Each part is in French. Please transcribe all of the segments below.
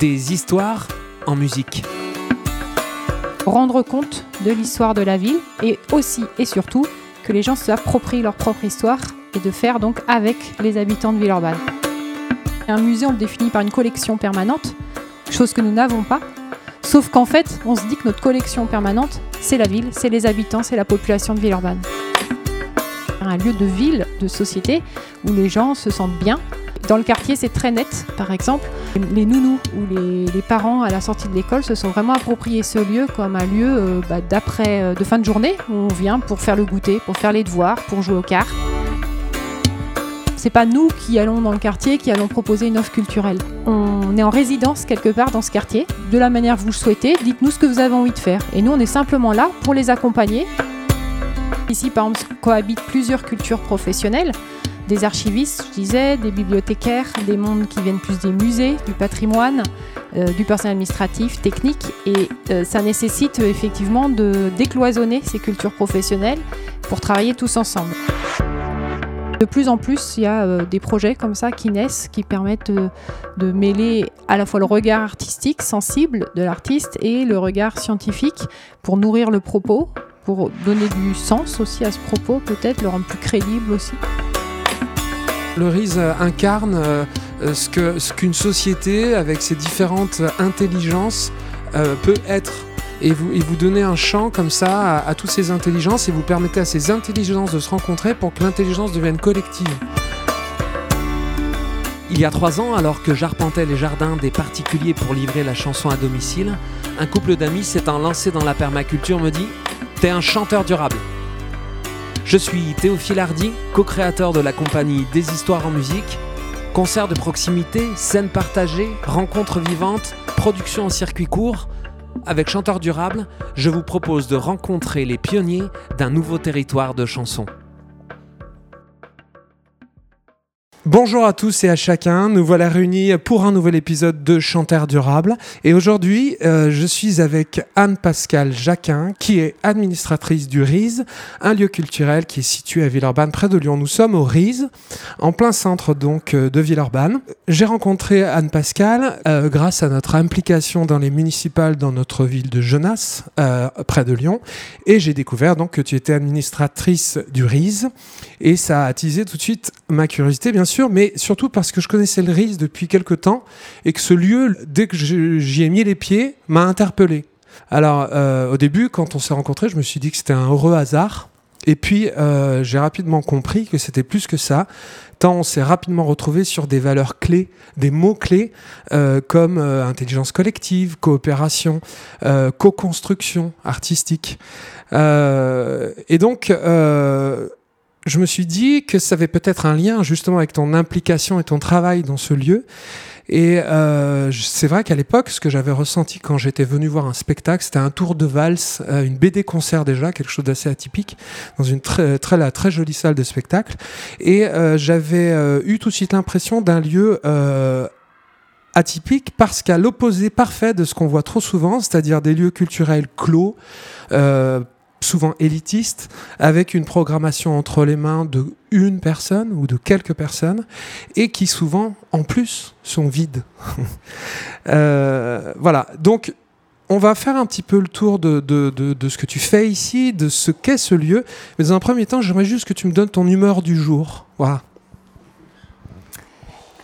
Des histoires en musique. Rendre compte de l'histoire de la ville et aussi et surtout que les gens s'approprient leur propre histoire et de faire donc avec les habitants de Villeurbanne. Un musée, on le définit par une collection permanente, chose que nous n'avons pas. Sauf qu'en fait, on se dit que notre collection permanente, c'est la ville, c'est les habitants, c'est la population de Villeurbanne. Un lieu de ville, de société, où les gens se sentent bien, dans le quartier, c'est très net, par exemple. Les nounous ou les, parents à la sortie de l'école se sont vraiment appropriés ce lieu comme un lieu euh, bah, d'après, euh, de fin de journée où on vient pour faire le goûter, pour faire les devoirs, pour jouer aux cartes. C'est pas nous qui allons dans le quartier qui allons proposer une offre culturelle. On est en résidence quelque part dans ce quartier, de la manière que vous le souhaitez. Dites-nous ce que vous avez envie de faire. Et nous, on est simplement là pour les accompagner. Ici, par exemple, cohabitent plusieurs cultures professionnelles des archivistes, je disais, des bibliothécaires, des mondes qui viennent plus des musées, du patrimoine, euh, du personnel administratif, technique. Et euh, ça nécessite euh, effectivement de décloisonner ces cultures professionnelles pour travailler tous ensemble. De plus en plus, il y a des projets comme ça qui naissent, qui permettent de mêler à la fois le regard artistique sensible de l'artiste et le regard scientifique pour nourrir le propos, pour donner du sens aussi à ce propos, peut-être le rendre plus crédible aussi. Le RISE incarne ce qu'une société avec ses différentes intelligences euh, peut être. Et vous, et donnez un champ comme ça à, toutes ces intelligences et vous permettez à ces intelligences de se rencontrer pour que l'intelligence devienne collective. Il y a trois ans, alors que j'arpentais les jardins des particuliers pour livrer la chanson à domicile, un couple d'amis s'étant lancé dans la permaculture me dit T'es un chanteur durable. Je suis Théophile Hardy, co-créateur de la compagnie Des Histoires en musique. Concerts de proximité, scènes partagées, rencontres vivantes, production en circuit court. Avec Chanteur Durable, je vous propose de rencontrer les pionniers d'un nouveau territoire de chansons. Bonjour à tous et à chacun, nous voilà réunis pour un nouvel épisode de Chanteur Durable. Et aujourd'hui, euh, je suis avec Anne-Pascale Jacquin, qui est administratrice du RISE, un lieu culturel qui est situé à Villeurbanne, près de Lyon. Nous sommes au RISE, en plein centre donc euh, de Villeurbanne. J'ai rencontré Anne-Pascale euh, grâce à notre implication dans les municipales dans notre ville de Genasse, près de Lyon. Et j'ai découvert donc que tu étais administratrice du RISE. Et ça a attisé tout de suite ma curiosité, bien sûr mais surtout parce que je connaissais le RIS depuis quelque temps et que ce lieu, dès que j'y ai mis les pieds, m'a interpellé. Alors, euh, au début, quand on s'est rencontrés, je me suis dit que c'était un heureux hasard. Et puis, euh, j'ai rapidement compris que c'était plus que ça, tant on s'est rapidement retrouvé sur des valeurs clés, des mots clés, euh, comme intelligence collective, coopération, co-construction artistique. et donc, je me suis dit que ça avait peut-être un lien justement avec ton implication et ton travail dans ce lieu. Et euh, c'est vrai qu'à l'époque, ce que j'avais ressenti quand j'étais venu voir un spectacle, c'était un tour de valse, euh, une BD concert déjà, quelque chose d'assez atypique, dans une très, très, très jolie salle de spectacle. Et euh, j'avais eu tout de suite l'impression d'un lieu atypique parce qu'à l'opposé parfait de ce qu'on voit trop souvent, c'est-à-dire des lieux culturels clos, souvent élitiste, avec une programmation entre les mains de une personne ou de quelques personnes, et qui souvent, en plus, sont vides. euh, voilà, donc on va faire un petit peu le tour de, de, ce que tu fais ici, de ce qu'est ce lieu. Mais dans un premier temps, j'aimerais juste que tu me donnes ton humeur du jour. Voilà.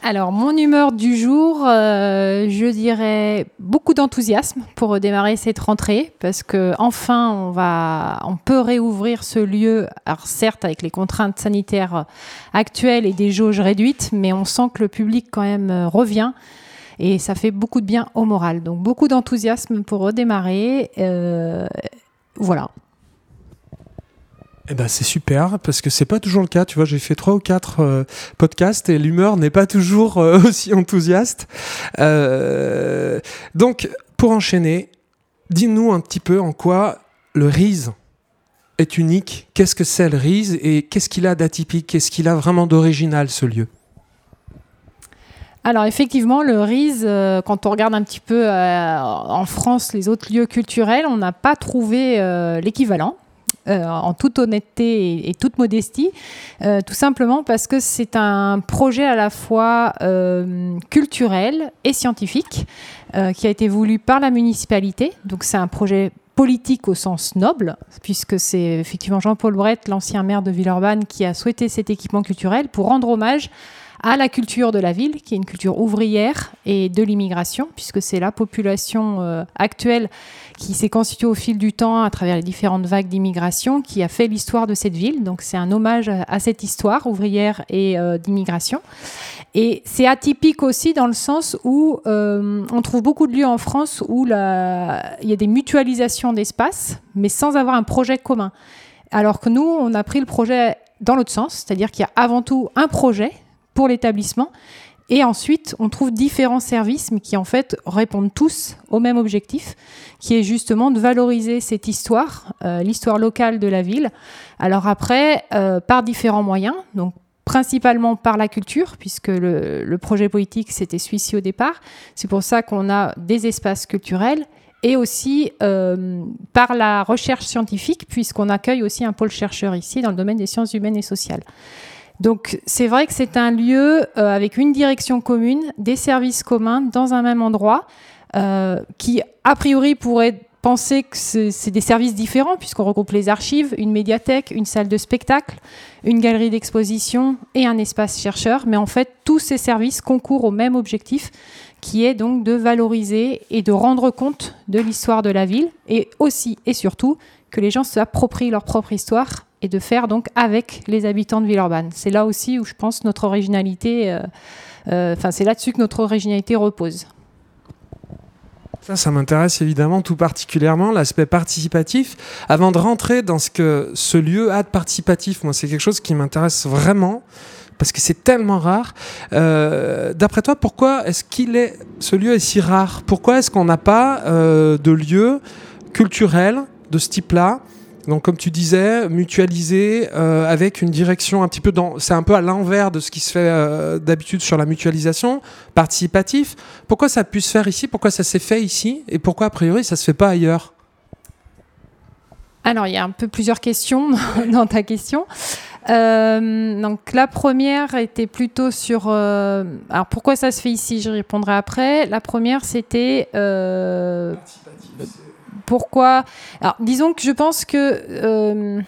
Alors, mon humeur du jour, euh, je dirais beaucoup d'enthousiasme pour démarrer cette rentrée, parce que enfin, on va, on peut réouvrir ce lieu. Alors certes, avec les contraintes sanitaires actuelles et des jauges réduites, mais on sent que le public quand même euh, revient. Et ça fait beaucoup de bien au moral. Donc beaucoup d'enthousiasme pour redémarrer. Euh, voilà. Eh ben c'est super parce que c'est pas toujours le cas. Tu vois, j'ai fait trois ou quatre euh, podcasts et l'humeur n'est pas toujours euh, aussi enthousiaste. Euh, donc, pour enchaîner, dis-nous un petit peu en quoi le RISE est unique. Qu'est-ce que c'est le RISE et qu'est-ce qu'il a d'atypique? Qu'est-ce qu'il a vraiment d'original ce lieu? Alors effectivement, le RISE, quand on regarde un petit peu en France les autres lieux culturels, on n'a pas trouvé l'équivalent. En toute honnêteté et, toute modestie, tout simplement parce que c'est un projet à la fois culturel et scientifique qui a été voulu par la municipalité. Donc c'est un projet politique au sens noble, puisque c'est effectivement Jean-Paul Brett, l'ancien maire de Villeurbanne, qui a souhaité cet équipement culturel pour rendre hommage à la culture de la ville, qui est une culture ouvrière et de l'immigration, puisque c'est la population euh, actuelle qui s'est constituée au fil du temps à travers les différentes vagues d'immigration, qui a fait l'histoire de cette ville. Donc c'est un hommage à cette histoire ouvrière et euh, d'immigration. Et c'est atypique aussi dans le sens où euh, on trouve beaucoup de lieux en France où il y a des mutualisations d'espace, mais sans avoir un projet commun. Alors que nous, on a pris le projet dans l'autre sens, c'est-à-dire qu'il y a avant tout un projet pour l'établissement. Et ensuite, on trouve différents services, mais qui en fait répondent tous au même objectif, qui est justement de valoriser cette histoire, euh, l'histoire locale de la ville. Alors après, euh, par différents moyens, donc principalement par la culture, puisque le, projet politique c'était celui-ci au départ. C'est pour ça qu'on a des espaces culturels et aussi euh, par la recherche scientifique, puisqu'on accueille aussi un pôle chercheur ici dans le domaine des sciences humaines et sociales. Donc c'est vrai que c'est un lieu euh, avec une direction commune, des services communs dans un même endroit, euh, qui a priori pourrait penser que c'est des services différents puisqu'on regroupe les archives, une médiathèque, une salle de spectacle, une galerie d'exposition et un espace chercheur. Mais en fait, tous ces services concourent au même objectif qui est donc de valoriser et de rendre compte de l'histoire de la ville et aussi et surtout que les gens s'approprient leur propre histoire et de faire donc avec les habitants de Villeurbanne. C'est là aussi où je pense notre originalité, euh, euh, enfin c'est là-dessus que notre originalité repose. Ça, ça m'intéresse évidemment tout particulièrement, l'aspect participatif. Avant de rentrer dans ce que ce lieu a de participatif, moi c'est quelque chose qui m'intéresse vraiment parce que c'est tellement rare. Euh, d'après toi, pourquoi est-ce qu'il est ce lieu est si rare? Pourquoi est-ce qu'on n'a pas de lieu culturel de ce type-là? Donc, comme tu disais, mutualiser euh, avec une direction un petit peu dans. C'est un peu à l'envers de ce qui se fait euh, d'habitude sur la mutualisation, participatif. Pourquoi ça a pu se faire ici? Pourquoi ça s'est fait ici? Et pourquoi, a priori, ça se fait pas ailleurs? Alors, il y a un peu plusieurs questions dans ta question. Euh, donc la première était plutôt sur. alors pourquoi ça se fait ici? Je répondrai après. La première c'était. Pourquoi Alors, disons que je pense que euh,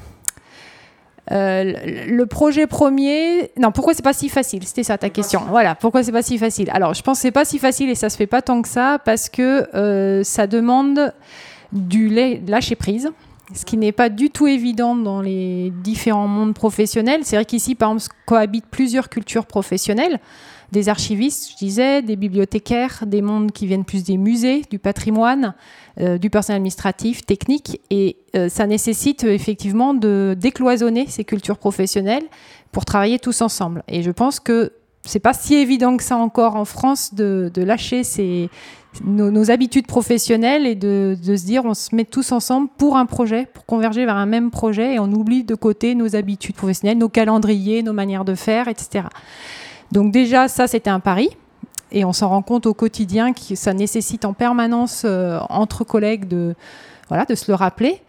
euh, le projet premier, non, pourquoi c'est pas si facile? C'était ça ta question. Voilà, pourquoi c'est pas si facile? Alors, je pense que c'est pas si facile et ça se fait pas tant que ça parce que euh, ça demande du lâcher prise. Ce qui n'est pas du tout évident dans les différents mondes professionnels. C'est vrai qu'ici, par exemple, cohabitent plusieurs cultures professionnelles des archivistes, je disais, des bibliothécaires, des mondes qui viennent plus des musées, du patrimoine, euh, du personnel administratif, technique. Et euh, ça nécessite euh, effectivement de décloisonner ces cultures professionnelles pour travailler tous ensemble. Et je pense que c'est pas si évident que ça encore en France de, lâcher nos, habitudes professionnelles et de, de, se dire on se met tous ensemble pour un projet, pour converger vers un même projet et on oublie de côté nos habitudes professionnelles, nos calendriers, nos manières de faire, etc. Donc déjà, ça, c'était un pari. Et on s'en rend compte au quotidien que ça nécessite en permanence euh, entre collègues de, se le rappeler.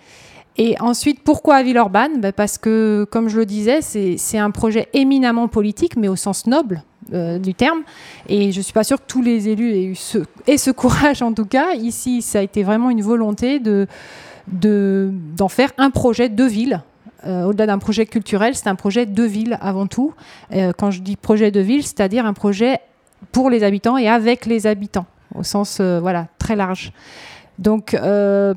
Et ensuite, pourquoi à Villeurbanne? Ben Parce que, comme je le disais, c'est un projet éminemment politique, mais au sens noble euh, du terme. Et je ne suis pas sûre que tous les élus aient eu ce, courage, en tout cas. Ici, ça a été vraiment une volonté d'en de, d'en faire un projet de ville euh, au-delà d'un projet culturel, c'est un projet de ville avant tout. Euh, quand je dis projet de ville, c'est-à-dire un projet pour les habitants et avec les habitants, au sens euh, voilà très large. Donc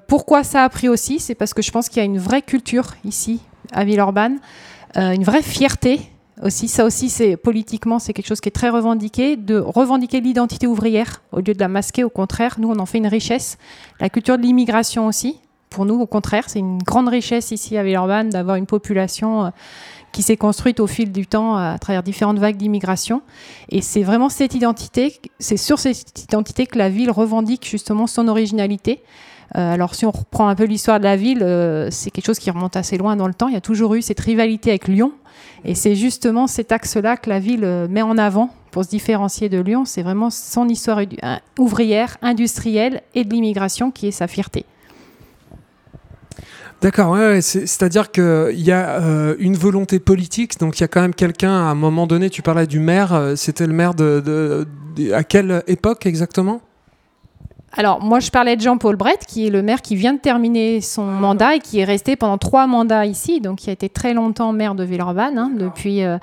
pourquoi ça a pris aussi C'est parce que je pense qu'il y a une vraie culture ici à Villeurbanne, une vraie fierté aussi. Ça aussi, c'est politiquement, c'est quelque chose qui est très revendiqué, de revendiquer l'identité ouvrière au lieu de la masquer. Au contraire, nous, on en fait une richesse. La culture de l'immigration aussi, pour nous, au contraire, c'est une grande richesse ici à Villeurbanne d'avoir une population euh, qui s'est construite au fil du temps à travers différentes vagues d'immigration. Et c'est vraiment cette identité, c'est sur cette identité que la ville revendique justement son originalité. Euh, alors si on reprend un peu l'histoire de la ville, euh, c'est quelque chose qui remonte assez loin dans le temps. Il y a toujours eu cette rivalité avec Lyon. Et c'est justement cet axe-là que la ville met en avant pour se différencier de Lyon. C'est vraiment son histoire ouvrière, industrielle et de l'immigration qui est sa fierté. D'accord, ouais, c'est-à-dire qu'il y a euh, une volonté politique, donc il y a quand même quelqu'un, à un moment donné, tu parlais du maire, euh, c'était le maire de, à quelle époque exactement? Alors, moi, je parlais de Jean-Paul Brett, qui est le maire qui vient de terminer son mandat et qui est resté pendant trois mandats ici, donc qui a été très longtemps maire de Villeurbanne, hein, depuis, euh,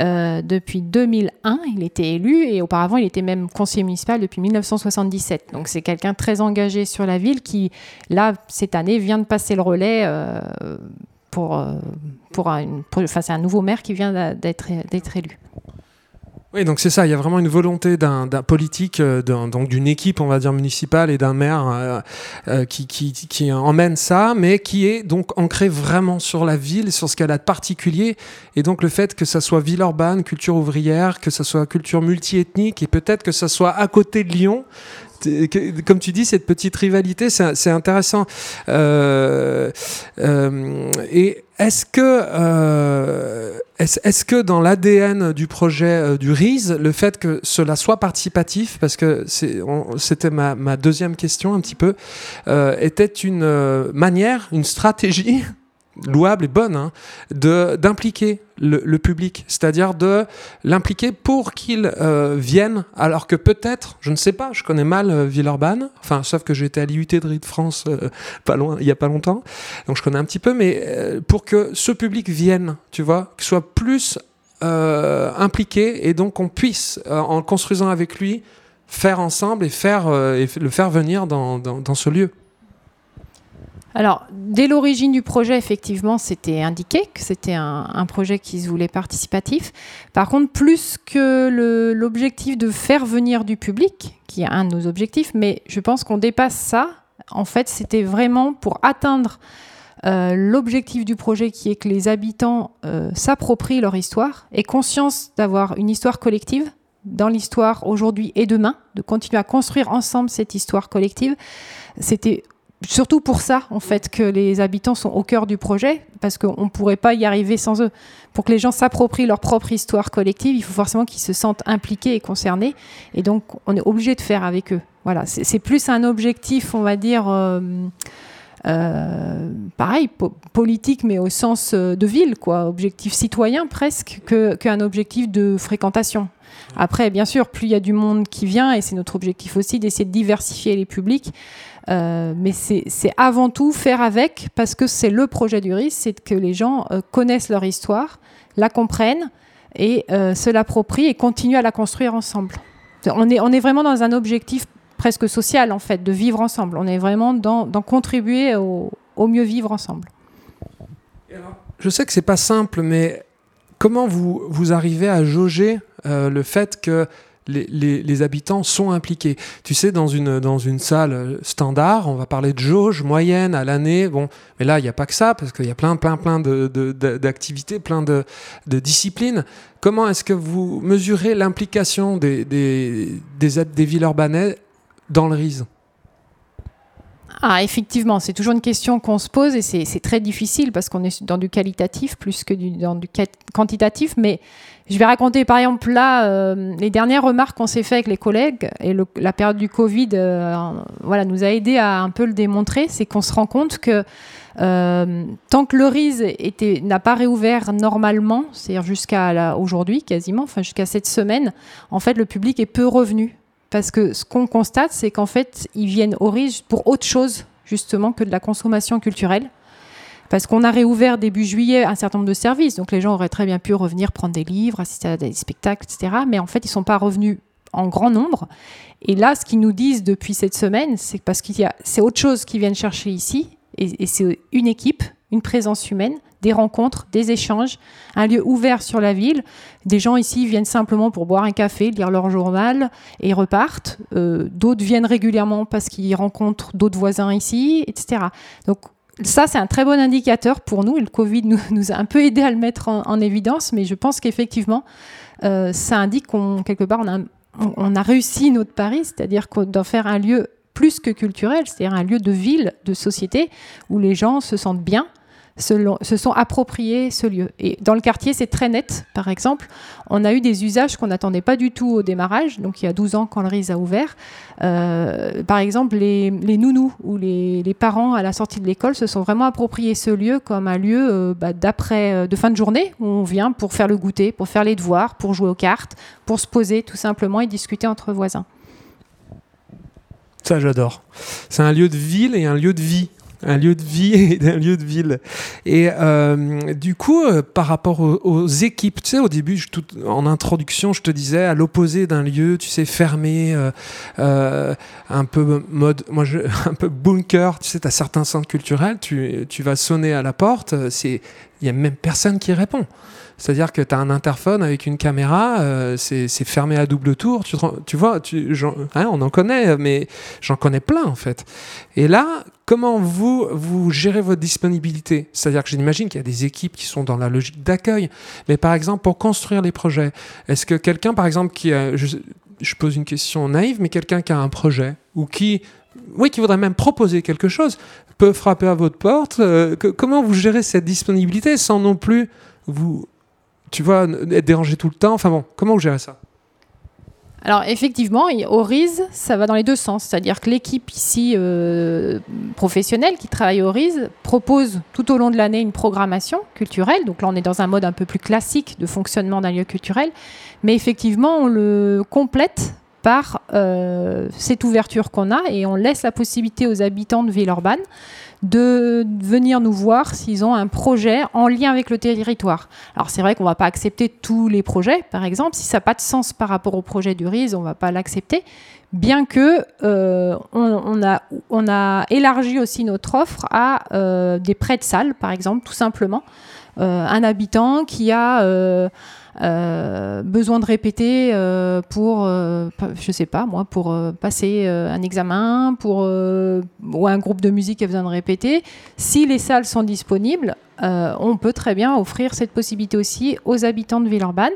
euh, depuis 2001. Il était élu et auparavant, il était même conseiller municipal depuis 1977. Donc, c'est quelqu'un très engagé sur la ville qui, là, cette année, vient de passer le relais. Euh, pour, pour, un, pour enfin, c'est un nouveau maire qui vient d'être élu. Oui, donc c'est ça. Il y a vraiment une volonté d'un politique, euh, donc d'une équipe, on va dire municipale et d'un maire euh, euh, qui, qui, qui, emmène ça, mais qui est donc ancré vraiment sur la ville, sur ce qu'elle a de particulier, et donc le fait que ça soit ville urbaine, culture ouvrière, que ça soit culture multiethnique, et peut-être que ça soit à côté de Lyon, comme tu dis, cette petite rivalité, c'est intéressant. Euh, euh, et est-ce que, euh, est-ce que dans l'ADN du projet du RISE, le fait que cela soit participatif, parce que c'était ma, ma, deuxième question un petit peu, était une manière, une stratégie louable et bonne hein, d'impliquer le, public, c'est-à-dire de l'impliquer pour qu'il euh, vienne, alors que peut-être, je ne sais pas, je connais mal euh, Villeurbanne, enfin sauf que j'étais à l'IUT de Ride France euh, pas loin, il y a pas longtemps, donc je connais un petit peu, mais pour que ce public vienne, tu vois, qu'il soit plus impliqué et donc qu'on puisse, en construisant avec lui, faire ensemble et faire et le faire venir dans, dans ce lieu. Alors, dès l'origine du projet, effectivement, c'était indiqué que c'était un, projet qui se voulait participatif. Par contre, plus que l'objectif de faire venir du public, qui est un de nos objectifs, mais je pense qu'on dépasse ça. En fait, c'était vraiment pour atteindre euh, l'objectif du projet qui est que les habitants euh, s'approprient leur histoire et conscience d'avoir une histoire collective dans l'histoire aujourd'hui et demain, de continuer à construire ensemble cette histoire collective. C'était surtout pour ça, en fait, que les habitants sont au cœur du projet, parce qu'on ne pourrait pas y arriver sans eux. Pour que les gens s'approprient leur propre histoire collective, il faut forcément qu'ils se sentent impliqués et concernés. Et donc, on est obligé de faire avec eux. Voilà, c'est plus un objectif, on va dire, euh, euh, pareil, politique, mais au sens euh, de ville, quoi, objectif citoyen presque, qu'un objectif de fréquentation. Après, bien sûr, plus il y a du monde qui vient, et c'est notre objectif aussi d'essayer de diversifier les publics, euh, mais c'est avant tout faire avec, parce que c'est le projet du RIS, c'est que les gens euh, connaissent leur histoire, la comprennent et euh, se l'approprient et continuent à la construire ensemble. On est, vraiment dans un objectif presque social, en fait, de vivre ensemble. On est vraiment dans, dans contribuer au, au, mieux vivre ensemble. Je sais que c'est pas simple, mais comment vous, vous arrivez à jauger le fait que les, habitants sont impliqués. Tu sais, dans une, dans une salle standard, on va parler de jauge moyenne à l'année. Bon, mais là, il n'y a pas que ça, parce qu'il y a plein, plein, plein d'activités, de, plein de, disciplines. Comment est-ce que vous mesurez l'implication des, des, des, villes urbaines dans le RISE? Ah, effectivement, c'est toujours une question qu'on se pose et c'est très difficile parce qu'on est dans du qualitatif plus que dans du quantitatif. Mais je vais raconter par exemple là euh, les dernières remarques qu'on s'est fait avec les collègues et la période du Covid euh, voilà, nous a aidé à un peu le démontrer. C'est qu'on se rend compte que euh, tant que le RISE n'a pas réouvert normalement, c'est-à-dire jusqu'à aujourd'hui quasiment, enfin jusqu'à cette semaine, en fait le public est peu revenu parce que ce qu'on constate, c'est qu'en fait, ils viennent au riche pour autre chose, justement, que de la consommation culturelle. Parce qu'on a réouvert début juillet un certain nombre de services. Donc les gens auraient très bien pu revenir prendre des livres, assister à des spectacles, etc. Mais en fait, ils ne sont pas revenus en grand nombre. Et là, ce qu'ils nous disent depuis cette semaine, c'est parce qu'il y a, c'est autre chose qu'ils viennent chercher ici. et c'est une équipe, une présence humaine, des rencontres, des échanges, un lieu ouvert sur la ville. Des gens ici viennent simplement pour boire un café, lire leur journal et repartent. Euh, d'autres viennent régulièrement parce qu'ils rencontrent d'autres voisins ici, etc. Donc ça, c'est un très bon indicateur pour nous. Le Covid nous, a un peu aidé à le mettre en, évidence, mais je pense qu'effectivement, euh, ça indique qu'on quelque part on a, on a réussi notre pari, c'est-à-dire d'en faire un lieu plus que culturel, c'est-à-dire un lieu de ville, de société, où les gens se sentent bien, se, sont appropriés ce lieu. Et dans le quartier, c'est très net. Par exemple, on a eu des usages qu'on n'attendait pas du tout au démarrage, donc il y a 12 ans quand le RIS a ouvert. Euh, par exemple, les, nounous ou les, parents à la sortie de l'école se sont vraiment appropriés ce lieu comme un lieu euh, bah, d'après, euh, de fin de journée où on vient pour faire le goûter, pour faire les devoirs, pour jouer aux cartes, pour se poser tout simplement et discuter entre voisins. Ça, j'adore. C'est un lieu de ville et un lieu de vie un lieu de vie et un lieu de ville. Et euh, du coup, euh, par rapport aux, équipes, tu sais, au début, en introduction, je te disais, à l'opposé d'un lieu, tu sais, fermé, euh, un peu mode, moi, un peu bunker, tu sais, tu as certains centres culturels, tu, tu vas sonner à la porte, il n'y a même personne qui répond. C'est-à-dire que tu as un interphone avec une caméra, euh, c'est fermé à double tour. Tu, tu vois, tu, hein, on en connaît, mais j'en connais plein en fait. Et là, comment vous, gérez votre disponibilité? C'est-à-dire que j'imagine qu'il y a des équipes qui sont dans la logique d'accueil. Mais par exemple, pour construire les projets, est-ce que quelqu'un, par exemple, qui a, je, pose une question naïve, mais quelqu'un qui a un projet ou qui oui, qui voudrait même proposer quelque chose, peut frapper à votre porte. Euh, comment vous gérez cette disponibilité sans non plus vous tu vois, être dérangé tout le temps? Enfin bon, comment vous gérez ça? Alors effectivement, au ça va dans les deux sens. C'est-à-dire que l'équipe ici euh, professionnelle qui travaille au RIS propose tout au long de l'année une programmation culturelle. Donc là, on est dans un mode un peu plus classique de fonctionnement d'un lieu culturel. Mais effectivement, on le complète par euh, cette ouverture qu'on a et on laisse la possibilité aux habitants de Villeurbanne de venir nous voir s'ils ont un projet en lien avec le territoire. Alors c'est vrai qu'on ne va pas accepter tous les projets, par exemple. Si ça n'a pas de sens par rapport au projet du RIS, on ne va pas l'accepter. Bien que euh, on, a, élargi aussi notre offre à euh, des prêts de salles, par exemple, tout simplement. Un habitant qui a besoin de répéter euh, pour, euh, je sais pas moi, pour passer un examen, pour ou un groupe de musique qui a besoin de répéter. Si les salles sont disponibles, on peut très bien offrir cette possibilité aussi aux habitants de Villeurbanne.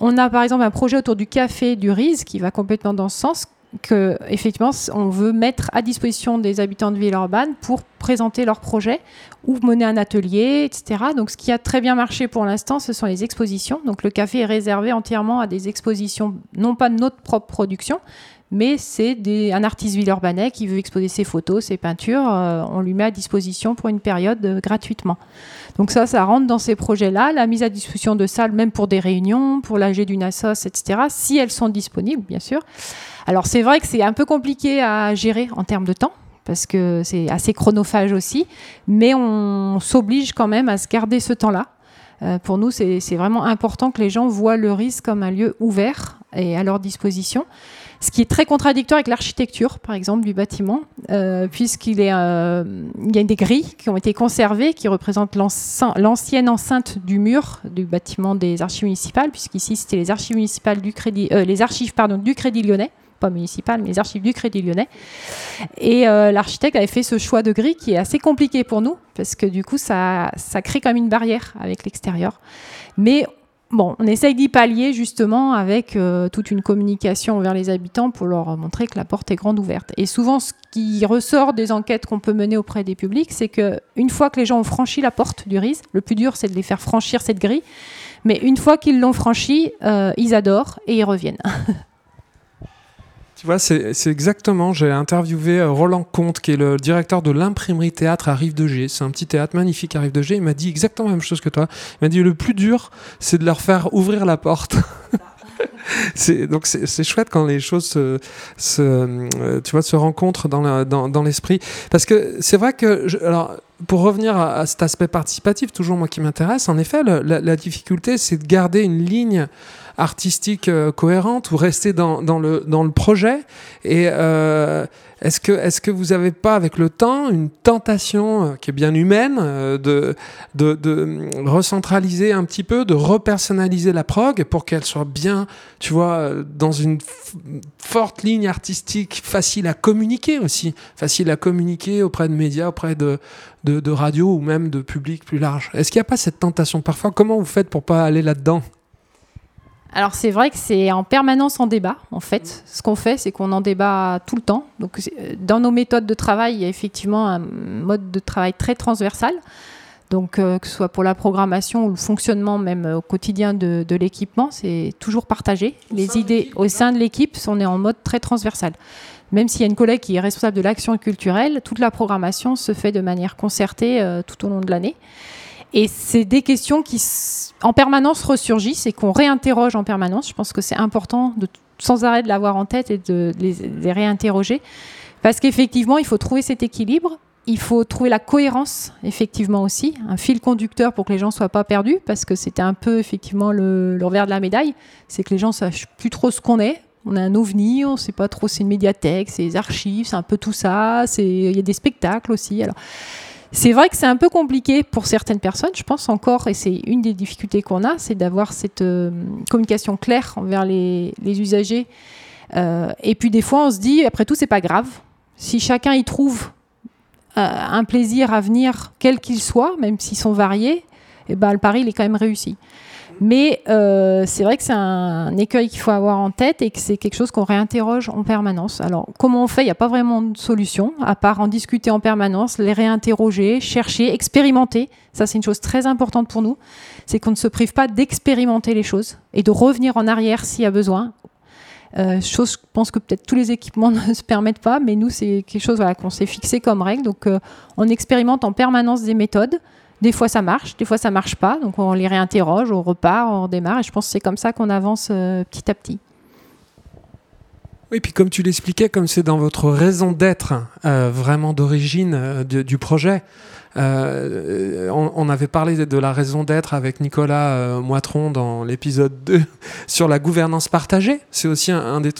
On a par exemple un projet autour du café du RIS qui va complètement dans ce sens que effectivement on veut mettre à disposition des habitants de Villeurbanne pour présenter leurs projets ou mener un atelier, etc. Donc ce qui a très bien marché pour l'instant, ce sont les expositions. Donc le café est réservé entièrement à des expositions, non pas de notre propre production, mais c'est un artiste villeurbanais qui veut exposer ses photos, ses peintures, euh, on lui met à disposition pour une période euh, gratuitement. Donc ça, ça rentre dans ces projets-là, la mise à disposition de salles, même pour des réunions, pour l'AG d'une assos, etc., si elles sont disponibles, bien sûr. Alors c'est vrai que c'est un peu compliqué à gérer en termes de temps, parce que c'est assez chronophage aussi, mais on s'oblige quand même à se garder ce temps-là. Euh, pour nous, c'est vraiment important que les gens voient le risque comme un lieu ouvert et à leur disposition. Ce qui est très contradictoire avec l'architecture, par exemple, du bâtiment, euh, puisqu'il euh, y a des grilles qui ont été conservées, qui représentent l'ancienne enceinte du mur du bâtiment des archives municipales, puisqu'ici c'était les archives municipales du crédit, les archives du Crédit Lyonnais pas municipal, mais les archives du Crédit Lyonnais. Et euh, l'architecte avait fait ce choix de gris qui est assez compliqué pour nous, parce que du coup, ça, ça crée comme une barrière avec l'extérieur. Mais bon, on essaye d'y pallier justement avec euh, toute une communication vers les habitants pour leur montrer que la porte est grande ouverte. Et souvent, ce qui ressort des enquêtes qu'on peut mener auprès des publics, c'est que une fois que les gens ont franchi la porte du RIS, le plus dur, c'est de les faire franchir cette grille. Mais une fois qu'ils l'ont franchi, euh, ils adorent et ils reviennent. Tu vois, c'est exactement. J'ai interviewé euh, Roland Comte, qui est le directeur de l'imprimerie théâtre à Rive de G. C'est un petit théâtre magnifique à Rive de G. Il m'a dit exactement la même chose que toi. Il m'a dit le plus dur, c'est de leur faire ouvrir la porte. donc c'est chouette quand les choses se, euh, tu vois, se rencontrent dans l'esprit. Parce que c'est vrai que, alors, pour revenir à, cet aspect participatif, toujours moi qui m'intéresse, en effet, la difficulté, c'est de garder une ligne artistique euh, cohérente ou rester dans, le, projet Et euh, est-ce que, est que vous n'avez pas, avec le temps, une tentation euh, qui est bien humaine de, de, recentraliser un petit peu, de repersonnaliser la prog pour qu'elle soit bien, tu vois, dans une forte ligne artistique facile à communiquer aussi, facile à communiquer auprès de médias, auprès de, de, de radio ou même de public plus large? Est-ce qu'il n'y a pas cette tentation parfois? Comment vous faites pour pas aller là-dedans? Alors c'est vrai que c'est en permanence en débat, en fait. Ce qu'on fait, c'est qu'on en débat tout le temps. Donc dans nos méthodes de travail, il y a effectivement un mode de travail très transversal. Donc, que ce soit pour la programmation ou le fonctionnement même au quotidien de, de l'équipement, c'est toujours partagé. Les idées au sein de l'équipe, on est en mode très transversal. Même s'il y a une collègue qui est responsable de l'action culturelle, toute la programmation se fait de manière concertée tout au long de l'année. Et c'est des questions qui, en permanence, ressurgissent et qu'on réinterroge en permanence. Je pense que c'est important sans arrêt de l'avoir en tête et de les, réinterroger. Parce qu'effectivement, il faut trouver cet équilibre. Il faut trouver la cohérence, effectivement aussi, un fil conducteur pour que les gens ne soient pas perdus, parce que c'était un peu effectivement le, revers de la médaille, c'est que les gens ne sachent plus trop ce qu'on est. On a un ovni, on ne sait pas trop, c'est une médiathèque, c'est des archives, c'est un peu tout ça, il y a des spectacles aussi. Alors, c'est vrai que c'est un peu compliqué pour certaines personnes, je pense encore, et c'est une des difficultés qu'on a, c'est d'avoir cette euh, communication claire envers les, usagers. Euh, et puis des fois, on se dit, après tout, c'est pas grave. Si chacun y trouve euh, un plaisir à venir, quel qu'il soit, même s'ils sont variés, eh ben, le pari, il est quand même réussi. Mais euh, c'est vrai que c'est un écueil qu'il faut avoir en tête et que c'est quelque chose qu'on réinterroge en permanence. Alors, comment on fait? Il n'y a pas vraiment de solution, à part en discuter en permanence, les réinterroger, chercher, expérimenter. Ça, c'est une chose très importante pour nous. C'est qu'on ne se prive pas d'expérimenter les choses et de revenir en arrière s'il y a besoin. Euh, chose, je pense que peut-être tous les équipements ne se permettent pas, mais nous, c'est quelque chose qu'on s'est fixé comme règle. Donc, euh, on expérimente en permanence des méthodes. Des fois ça marche, des fois ça marche pas. Donc on les réinterroge, on repart, on redémarre. Et je pense que c'est comme ça qu'on avance euh, petit à petit. Oui, puis comme tu l'expliquais, comme c'est dans votre raison d'être euh, vraiment d'origine euh, du projet, on, avait parlé de, la raison d'être avec Nicolas Moitron dans l'épisode 2 sur la gouvernance partagée. C'est aussi un, des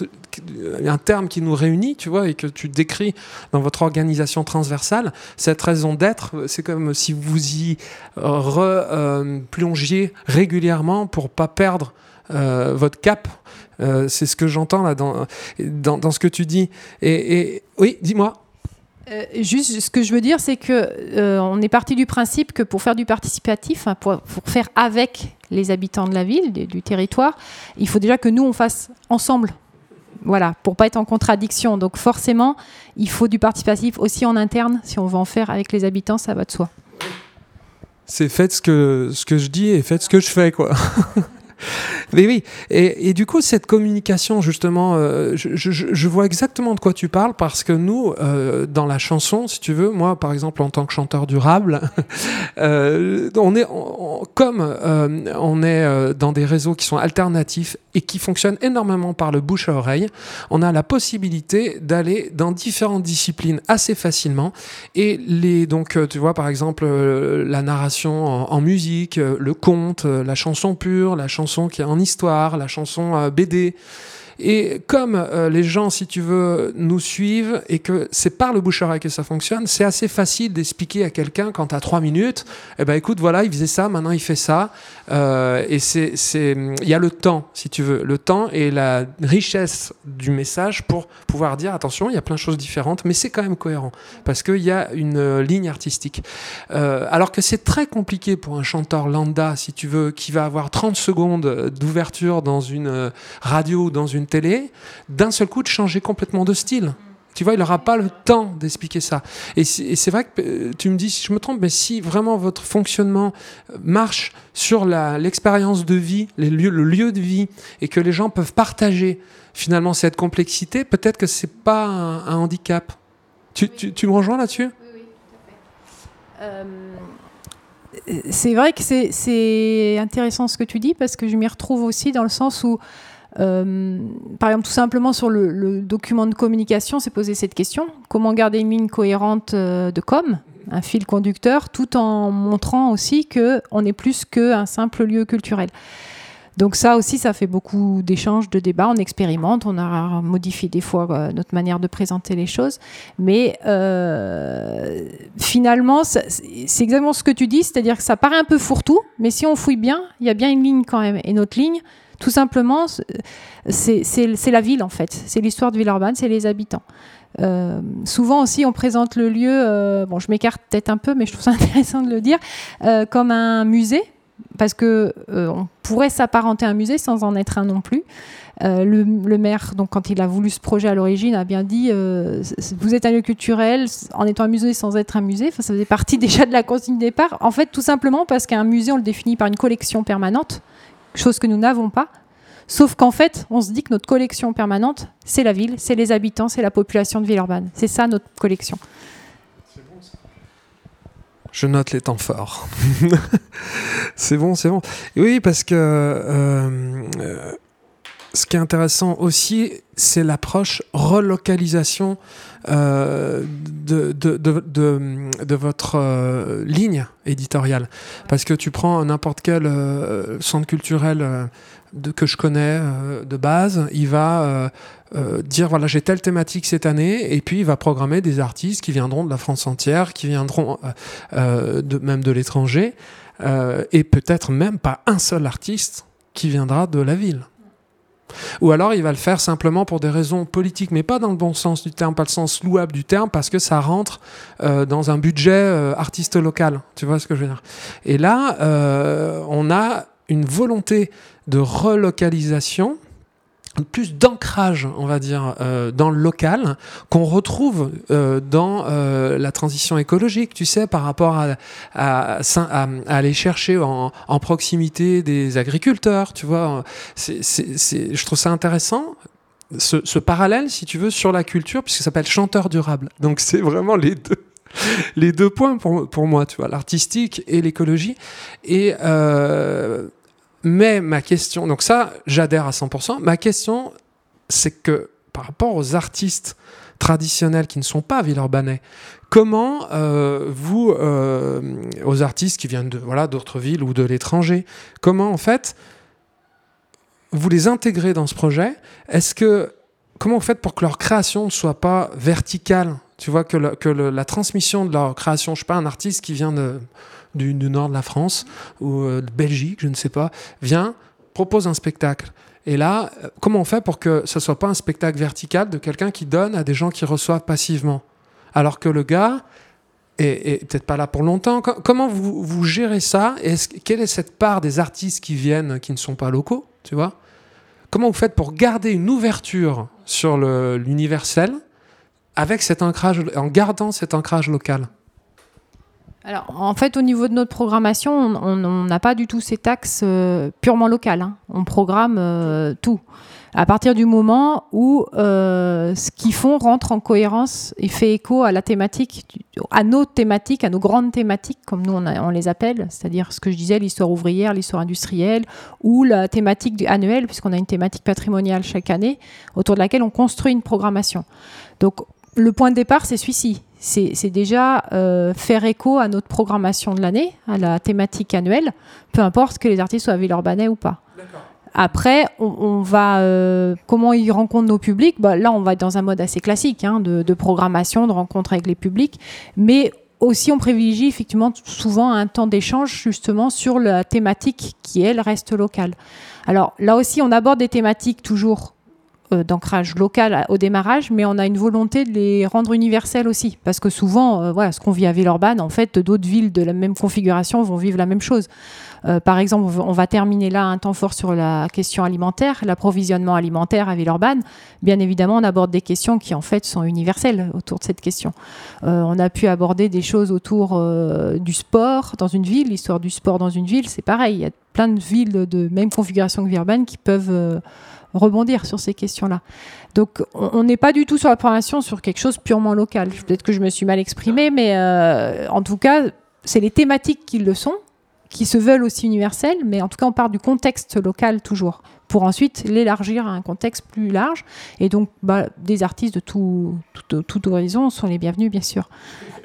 un terme qui nous réunit, tu vois, et que tu décris dans votre organisation transversale. Cette raison d'être, c'est comme si vous y replongiez euh, régulièrement pour pas perdre votre cap. c'est ce que j'entends là dans, dans, ce que tu dis. et oui, dis-moi. Euh, juste, ce que je veux dire, c'est que euh, on est parti du principe que pour faire du participatif, hein, pour, faire avec les habitants de la ville, du territoire, il faut déjà que nous on fasse ensemble. Voilà, pour pas être en contradiction. Donc forcément, il faut du participatif aussi en interne. Si on veut en faire avec les habitants, ça va de soi. C'est faites ce que, ce que je dis et faites ce que je fais, quoi. Mais oui, et, du coup, cette communication, justement, euh, je, vois exactement de quoi tu parles parce que nous, euh, dans la chanson, si tu veux, moi, par exemple, en tant que chanteur durable, euh, on est comme on est dans des réseaux qui sont alternatifs et qui fonctionnent énormément par le bouche à oreille, on a la possibilité d'aller dans différentes disciplines assez facilement. Et les, donc, tu vois, par exemple, la narration en, en musique, le conte, la chanson pure, la chanson qui est en histoire, la chanson euh, BD. Et comme euh, les gens, si tu veux, nous suivent et que c'est par le bouche à que ça fonctionne, c'est assez facile d'expliquer à quelqu'un quand as trois minutes, eh ben écoute, voilà, il faisait ça, maintenant il fait ça. Euh, et c'est, il y a le temps, si tu veux, le temps et la richesse du message pour pouvoir dire attention, il y a plein de choses différentes, mais c'est quand même cohérent parce qu'il y a une euh, ligne artistique. alors que c'est très compliqué pour un chanteur lambda, si tu veux, qui va avoir 30 secondes d'ouverture dans une radio ou dans une télé, d'un seul coup de changer complètement de style. Tu vois, il n'aura pas le temps d'expliquer ça. Et c'est vrai que euh, tu me dis si je me trompe, mais si vraiment votre fonctionnement euh, marche sur l'expérience de vie, les lieux, le lieu de vie, et que les gens peuvent partager finalement cette complexité, peut-être que c'est pas un, handicap. Tu, tu, me rejoins là-dessus? Oui, tout à fait. Euh, c'est vrai que c'est intéressant ce que tu dis parce que je m'y retrouve aussi dans le sens où euh, par exemple, tout simplement sur le, document de communication, c'est poser cette question comment garder une ligne cohérente euh, de com, un fil conducteur, tout en montrant aussi que on est plus qu'un simple lieu culturel. Donc ça aussi, ça fait beaucoup d'échanges, de débats. On expérimente, on a modifié des fois euh, notre manière de présenter les choses. Mais finalement, c'est exactement ce que tu dis, c'est-à-dire que ça paraît un peu fourre-tout, mais si on fouille bien, il y a bien une ligne quand même. Et notre ligne, tout simplement, c'est la ville en fait. C'est l'histoire de Villeurbanne, c'est les habitants. Euh, souvent aussi, on présente le lieu, euh, bon, je m'écarte peut-être un peu, mais je trouve ça intéressant de le dire, euh, comme un musée. parce que on pourrait s'apparenter à un musée sans en être un non plus. le, maire, donc quand il a voulu ce projet à l'origine, a bien dit vous êtes un lieu culturel en étant un musée sans être un musée. Ça faisait partie déjà de la consigne départ. En fait, tout simplement parce qu'un musée, on le définit par une collection permanente, chose que nous n'avons pas. Sauf qu'en fait, on se dit que notre collection permanente, c'est la ville, c'est les habitants, c'est la population de Villeurbanne. C'est ça notre collection. Je note les temps forts. c'est bon, c'est bon. oui, parce que euh, euh, ce qui est intéressant aussi, c'est l'approche relocalisation euh, de, votre ligne éditoriale. Parce que tu prends n'importe quel centre culturel que je connais euh, de base, il va euh, euh, dire voilà j'ai telle thématique cette année et puis il va programmer des artistes qui viendront de la France entière, qui viendront même de l'étranger et peut-être même pas un seul artiste qui viendra de la ville. Ou alors il va le faire simplement pour des raisons politiques, mais pas dans le bon sens du terme, pas le sens louable du terme, parce que ça rentre dans un budget artiste local. Tu vois ce que je veux dire? Et là, on a une volonté de relocalisation plus d'ancrage, on va dire, euh, dans le local, qu'on retrouve euh, dans euh, la transition écologique, tu sais, par rapport à, à, aller chercher en, proximité des agriculteurs, tu vois. C'est, je trouve ça intéressant. Ce, ce, parallèle, si tu veux, sur la culture, puisque ça s'appelle chanteur durable. Donc c'est vraiment les deux, les deux points pour, pour moi, tu vois, l'artistique et l'écologie. Et mais ma question, donc ça, j'adhère à 100%. Ma question, c'est que par rapport aux artistes traditionnels qui ne sont pas villeurbanais, comment euh, vous, euh, aux artistes qui viennent de voilà d'autres villes ou de l'étranger, comment en fait vous les intégrez dans ce projet? Est-ce que comment vous faites pour que leur création ne soit pas verticale? Tu vois que, la transmission de leur création, je sais pas, un artiste qui vient de du, nord de la France ou euh, de Belgique, je ne sais pas, vient, propose un spectacle. Et là, euh, comment on fait pour que ce soit pas un spectacle vertical de quelqu'un qui donne à des gens qui reçoivent passivement? Alors que le gars est, peut-être pas là pour longtemps. Comment vous, vous gérez ça? Quelle est cette part des artistes qui viennent, qui ne sont pas locaux Tu vois? Comment vous faites pour garder une ouverture sur l'universel avec cet ancrage, en gardant cet ancrage local? Alors, en fait, au niveau de notre programmation, on n'a pas du tout ces taxes euh, purement locales. Hein. On programme euh, tout. À partir du moment où euh, ce qu'ils font rentre en cohérence et fait écho à la thématique, à nos thématiques, à nos grandes thématiques, comme nous on, les appelle, c'est-à-dire ce que je disais, l'histoire ouvrière, l'histoire industrielle, ou la thématique annuelle, puisqu'on a une thématique patrimoniale chaque année, autour de laquelle on construit une programmation. Donc, le point de départ, c'est celui-ci c'est déjà euh, faire écho à notre programmation de l'année, à la thématique annuelle, peu importe que les artistes soient villeurbanais ou pas. Après, on, va euh, comment ils rencontrent nos publics? Bah, là, on va être dans un mode assez classique hein, de, programmation, de rencontre avec les publics, mais aussi on privilégie effectivement souvent un temps d'échange justement sur la thématique qui elle reste locale. Alors là aussi, on aborde des thématiques toujours d'ancrage local au démarrage, mais on a une volonté de les rendre universels aussi. Parce que souvent, euh, voilà, ce qu'on vit à Villeurbanne, en fait, d'autres villes de la même configuration vont vivre la même chose. Euh, par exemple, on va terminer là un temps fort sur la question alimentaire, l'approvisionnement alimentaire à Villeurbanne. Bien évidemment, on aborde des questions qui en fait sont universelles autour de cette question. on a pu aborder des choses autour du sport dans une ville, l'histoire du sport dans une ville, c'est pareil. Il y a plein de villes de même configuration que Villeurbanne qui peuvent rebondir sur ces questions-là. Donc, on n'est pas du tout sur la programmation sur quelque chose purement local. Peut-être que je me suis mal exprimée, mais euh, en tout cas, c'est les thématiques qui le sont, qui se veulent aussi universelles, mais en tout cas, on part du contexte local toujours pour ensuite l'élargir à un contexte plus large. Et donc, bah, des artistes de tout, tout, horizon sont les bienvenus, bien sûr.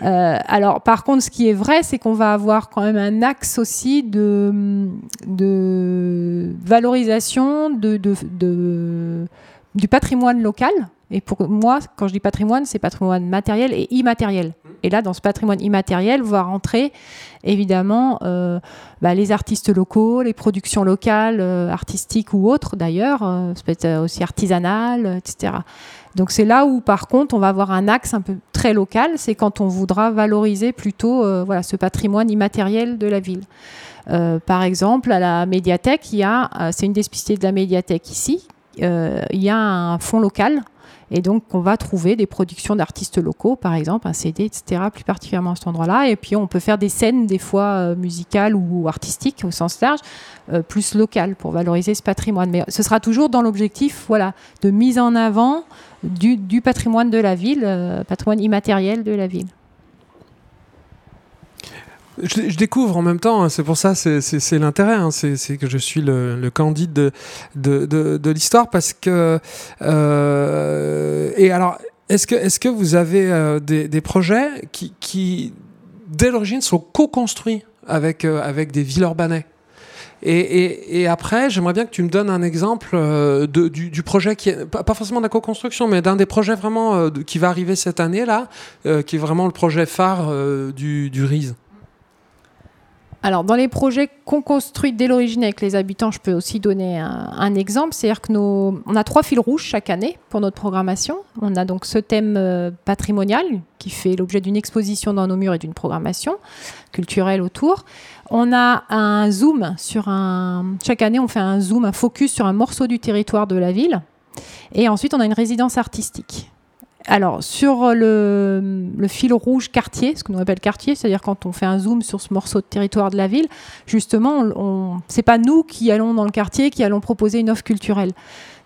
Euh, alors, par contre, ce qui est vrai, c'est qu'on va avoir quand même un axe aussi de, valorisation de, du patrimoine local. Et pour moi, quand je dis patrimoine, c'est patrimoine matériel et immatériel. Et là, dans ce patrimoine immatériel, va rentrer évidemment euh, bah, les artistes locaux, les productions locales, euh, artistiques ou autres d'ailleurs, euh, ça peut être aussi artisanales, etc. Donc c'est là où par contre on va avoir un axe un peu très local, c'est quand on voudra valoriser plutôt voilà, ce patrimoine immatériel de la ville. par exemple, à la médiathèque, il c'est une des spécificités de la médiathèque ici, il y a un fonds local et donc, on va trouver des productions d'artistes locaux, par exemple, un CD, etc., plus particulièrement à cet endroit-là. Et puis, on peut faire des scènes, des fois euh, musicales ou artistiques au sens large, euh, plus locales pour valoriser ce patrimoine. Mais ce sera toujours dans l'objectif voilà, de mise en avant du, patrimoine de la ville, euh, patrimoine immatériel de la ville. Je, découvre en même temps, hein, c'est pour ça, c'est l'intérêt, hein, c'est que je suis le, le candide de, l'histoire parce que. Euh, et alors, est-ce que, est que vous avez euh, des, projets qui, dès l'origine, sont co-construits avec, euh, avec des villes urbanais et, après, j'aimerais bien que tu me donnes un exemple du, projet qui est pas, forcément de la co-construction, mais d'un des projets vraiment qui va arriver cette année là, qui est vraiment le projet phare du, du RISE. Alors, dans les projets qu'on construit dès l'origine avec les habitants, je peux aussi donner un, exemple. C'est-à-dire que on a trois fils rouges chaque année pour notre programmation. On a donc ce thème euh, patrimonial qui fait l'objet d'une exposition dans nos murs et d'une programmation culturelle autour. On a un zoom sur un. Chaque année, on fait un zoom, un focus sur un morceau du territoire de la ville. Et ensuite, on a une résidence artistique. Alors, sur le, fil rouge quartier, ce que l'on appelle quartier, c'est-à-dire quand on fait un zoom sur ce morceau de territoire de la ville, justement, ce n'est pas nous qui allons dans le quartier, qui allons proposer une offre culturelle.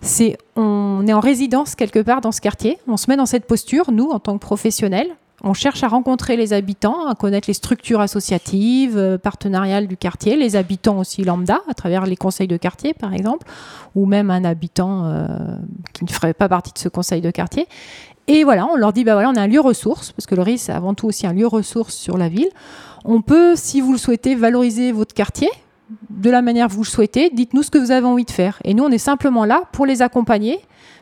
C'est on est en résidence quelque part dans ce quartier, on se met dans cette posture, nous, en tant que professionnels, on cherche à rencontrer les habitants, à connaître les structures associatives, euh, partenariales du quartier, les habitants aussi lambda, à travers les conseils de quartier par exemple, ou même un habitant euh, qui ne ferait pas partie de ce conseil de quartier. Et voilà, on leur dit, bah voilà, on a un lieu ressource, parce que le RIS, c'est avant tout aussi un lieu ressource sur la ville. On peut, si vous le souhaitez, valoriser votre quartier de la manière que vous le souhaitez. Dites-nous ce que vous avez envie de faire. Et nous, on est simplement là pour les accompagner,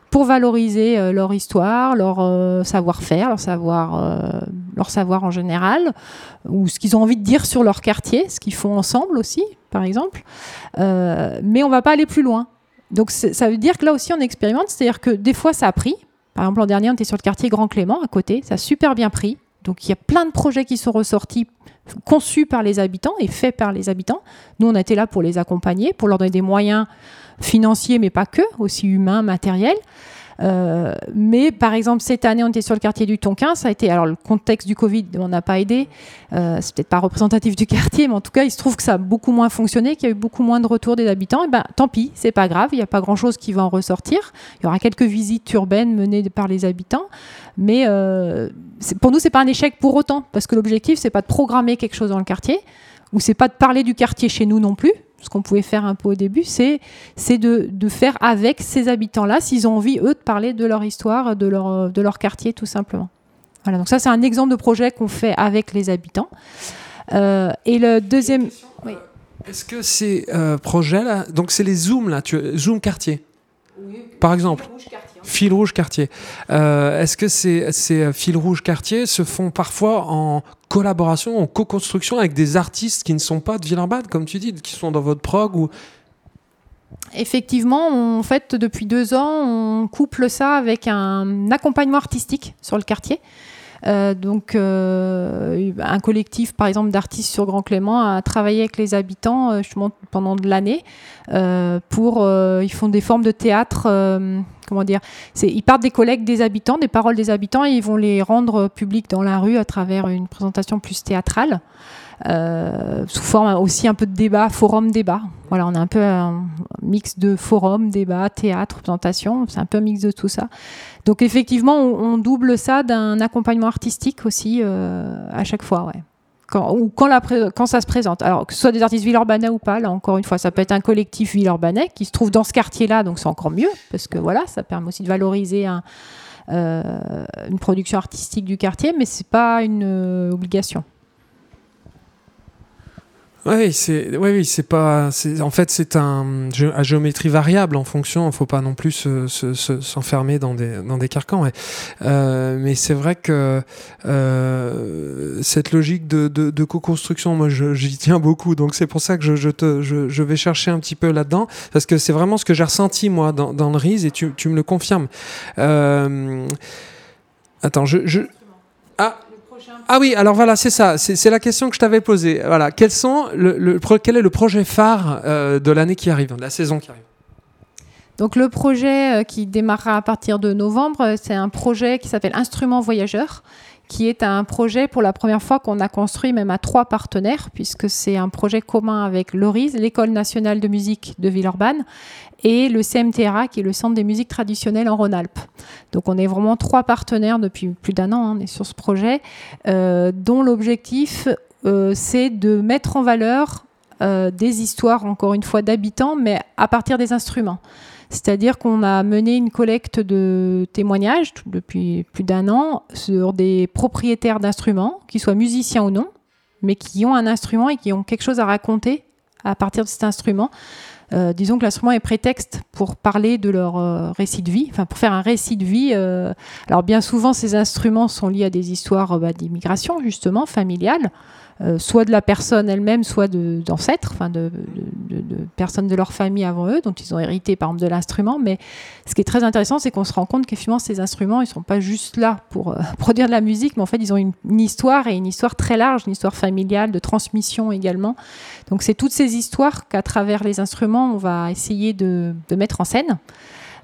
pour valoriser euh, leur histoire, leur euh, savoir-faire, leur savoir, euh, leur savoir en général, ou ce qu'ils ont envie de dire sur leur quartier, ce qu'ils font ensemble aussi, par exemple. mais on va pas aller plus loin. Donc ça veut dire que là aussi on expérimente, c'est-à-dire que des fois ça a pris, par exemple, l'an dernier, on était sur le quartier Grand Clément, à côté. Ça a super bien pris. Donc, il y a plein de projets qui sont ressortis, conçus par les habitants et faits par les habitants. Nous, on a été là pour les accompagner, pour leur donner des moyens financiers, mais pas que, aussi humains, matériels. Euh, mais par exemple, cette année, on était sur le quartier du Tonkin. Ça a été, alors le contexte du Covid, on n'a pas aidé. Euh, c'est peut-être pas représentatif du quartier, mais en tout cas, il se trouve que ça a beaucoup moins fonctionné, qu'il y a eu beaucoup moins de retours des habitants. Et ben, tant pis, c'est pas grave. Il n'y a pas grand-chose qui va en ressortir. Il y aura quelques visites urbaines menées par les habitants, mais euh, pour nous, c'est pas un échec pour autant, parce que l'objectif, c'est pas de programmer quelque chose dans le quartier, ou c'est pas de parler du quartier chez nous non plus ce qu'on pouvait faire un peu au début, c'est de, de, faire avec ces habitants-là, s'ils ont envie, eux, de parler de leur histoire, de leur, de leur quartier, tout simplement. Voilà, donc ça, c'est un exemple de projet qu'on fait avec les habitants. Euh, et le deuxième... Oui. Est-ce que ces euh, projets-là, donc c'est les Zoom, là, tu, Zoom quartier, oui, par exemple Fil rouge quartier. Euh, est-ce que ces, ces fils rouges quartier se font parfois en collaboration, en co-construction avec des artistes qui ne sont pas de Villeurbanne, comme tu dis, qui sont dans votre prog ou... Effectivement, en fait, depuis deux ans, on couple ça avec un accompagnement artistique sur le quartier. Euh, donc, euh, un collectif, par exemple, d'artistes sur Grand Clément a travaillé avec les habitants euh, pendant de l'année pour. ils font des formes de théâtre. comment dire Ils partent des collègues des habitants, des paroles des habitants, et ils vont les rendre publiques dans la rue à travers une présentation plus théâtrale. Euh, sous forme aussi un peu de débat, forum débat. Voilà, on a un peu un mix de forum, débat, théâtre, présentation. C'est un peu un mix de tout ça. Donc effectivement, on, double ça d'un accompagnement artistique aussi euh, à chaque fois. Quand, ou quand, ça se présente. Alors que ce soit des artistes villeurbanais ou pas, là encore une fois, ça peut être un collectif villeurbanais qui se trouve dans ce quartier-là, donc c'est encore mieux parce que voilà, ça permet aussi de valoriser euh, une production artistique du quartier, mais c'est pas une obligation. Oui, c'est, oui, oui, c'est pas, c'est, en fait, c'est un, à géométrie variable en fonction. Il faut pas non plus s'enfermer dans des, dans des carcans. Euh, mais c'est vrai que euh, cette logique de, de, de co-construction, moi, j'y tiens beaucoup. Donc c'est pour ça que je, je, te, je, je, vais chercher un petit peu là-dedans, parce que c'est vraiment ce que j'ai ressenti moi dans, dans le RIS, et tu, tu me le confirmes. Euh, attends, je, je Ah, ah oui, alors voilà, c'est ça, c'est la question que je t'avais posée. Voilà, quels sont le, quel est le projet phare euh, de l'année qui arrive, de la saison qui arrive? Donc le projet euh, qui démarrera à partir de novembre, euh, c'est un projet qui s'appelle Instruments voyageurs, qui est un projet pour la première fois qu'on a construit même à trois partenaires, puisque c'est un projet commun avec l'ORIS, l'École nationale de musique de Villeurbanne, et le CMTRA, qui est le Centre des musiques traditionnelles en Rhône-Alpes. Donc on est vraiment trois partenaires depuis plus d'un an, hein, on est sur ce projet, euh, dont l'objectif, c'est de mettre en valeur des histoires, encore une fois, d'habitants, mais à partir des instruments. C'est-à-dire qu'on a mené une collecte de témoignages depuis plus d'un an sur des propriétaires d'instruments, qu'ils soient musiciens ou non, mais qui ont un instrument et qui ont quelque chose à raconter à partir de cet instrument. Euh, disons que l'instrument est prétexte pour parler de leur euh, récit de vie, enfin pour faire un récit de vie. Euh, alors bien souvent, ces instruments sont liés à des histoires bah, d'immigration, justement, familiales. Euh, soit de la personne elle-même, soit d'ancêtres, enfin de, personnes de leur famille avant eux, dont ils ont hérité par exemple de l'instrument. Mais ce qui est très intéressant, c'est qu'on se rend compte qu'effectivement ces instruments, ils ne sont pas juste là pour euh, produire de la musique, mais en fait ils ont une, histoire et une histoire très large, une histoire familiale, de transmission également. Donc c'est toutes ces histoires qu'à travers les instruments, on va essayer de, mettre en scène.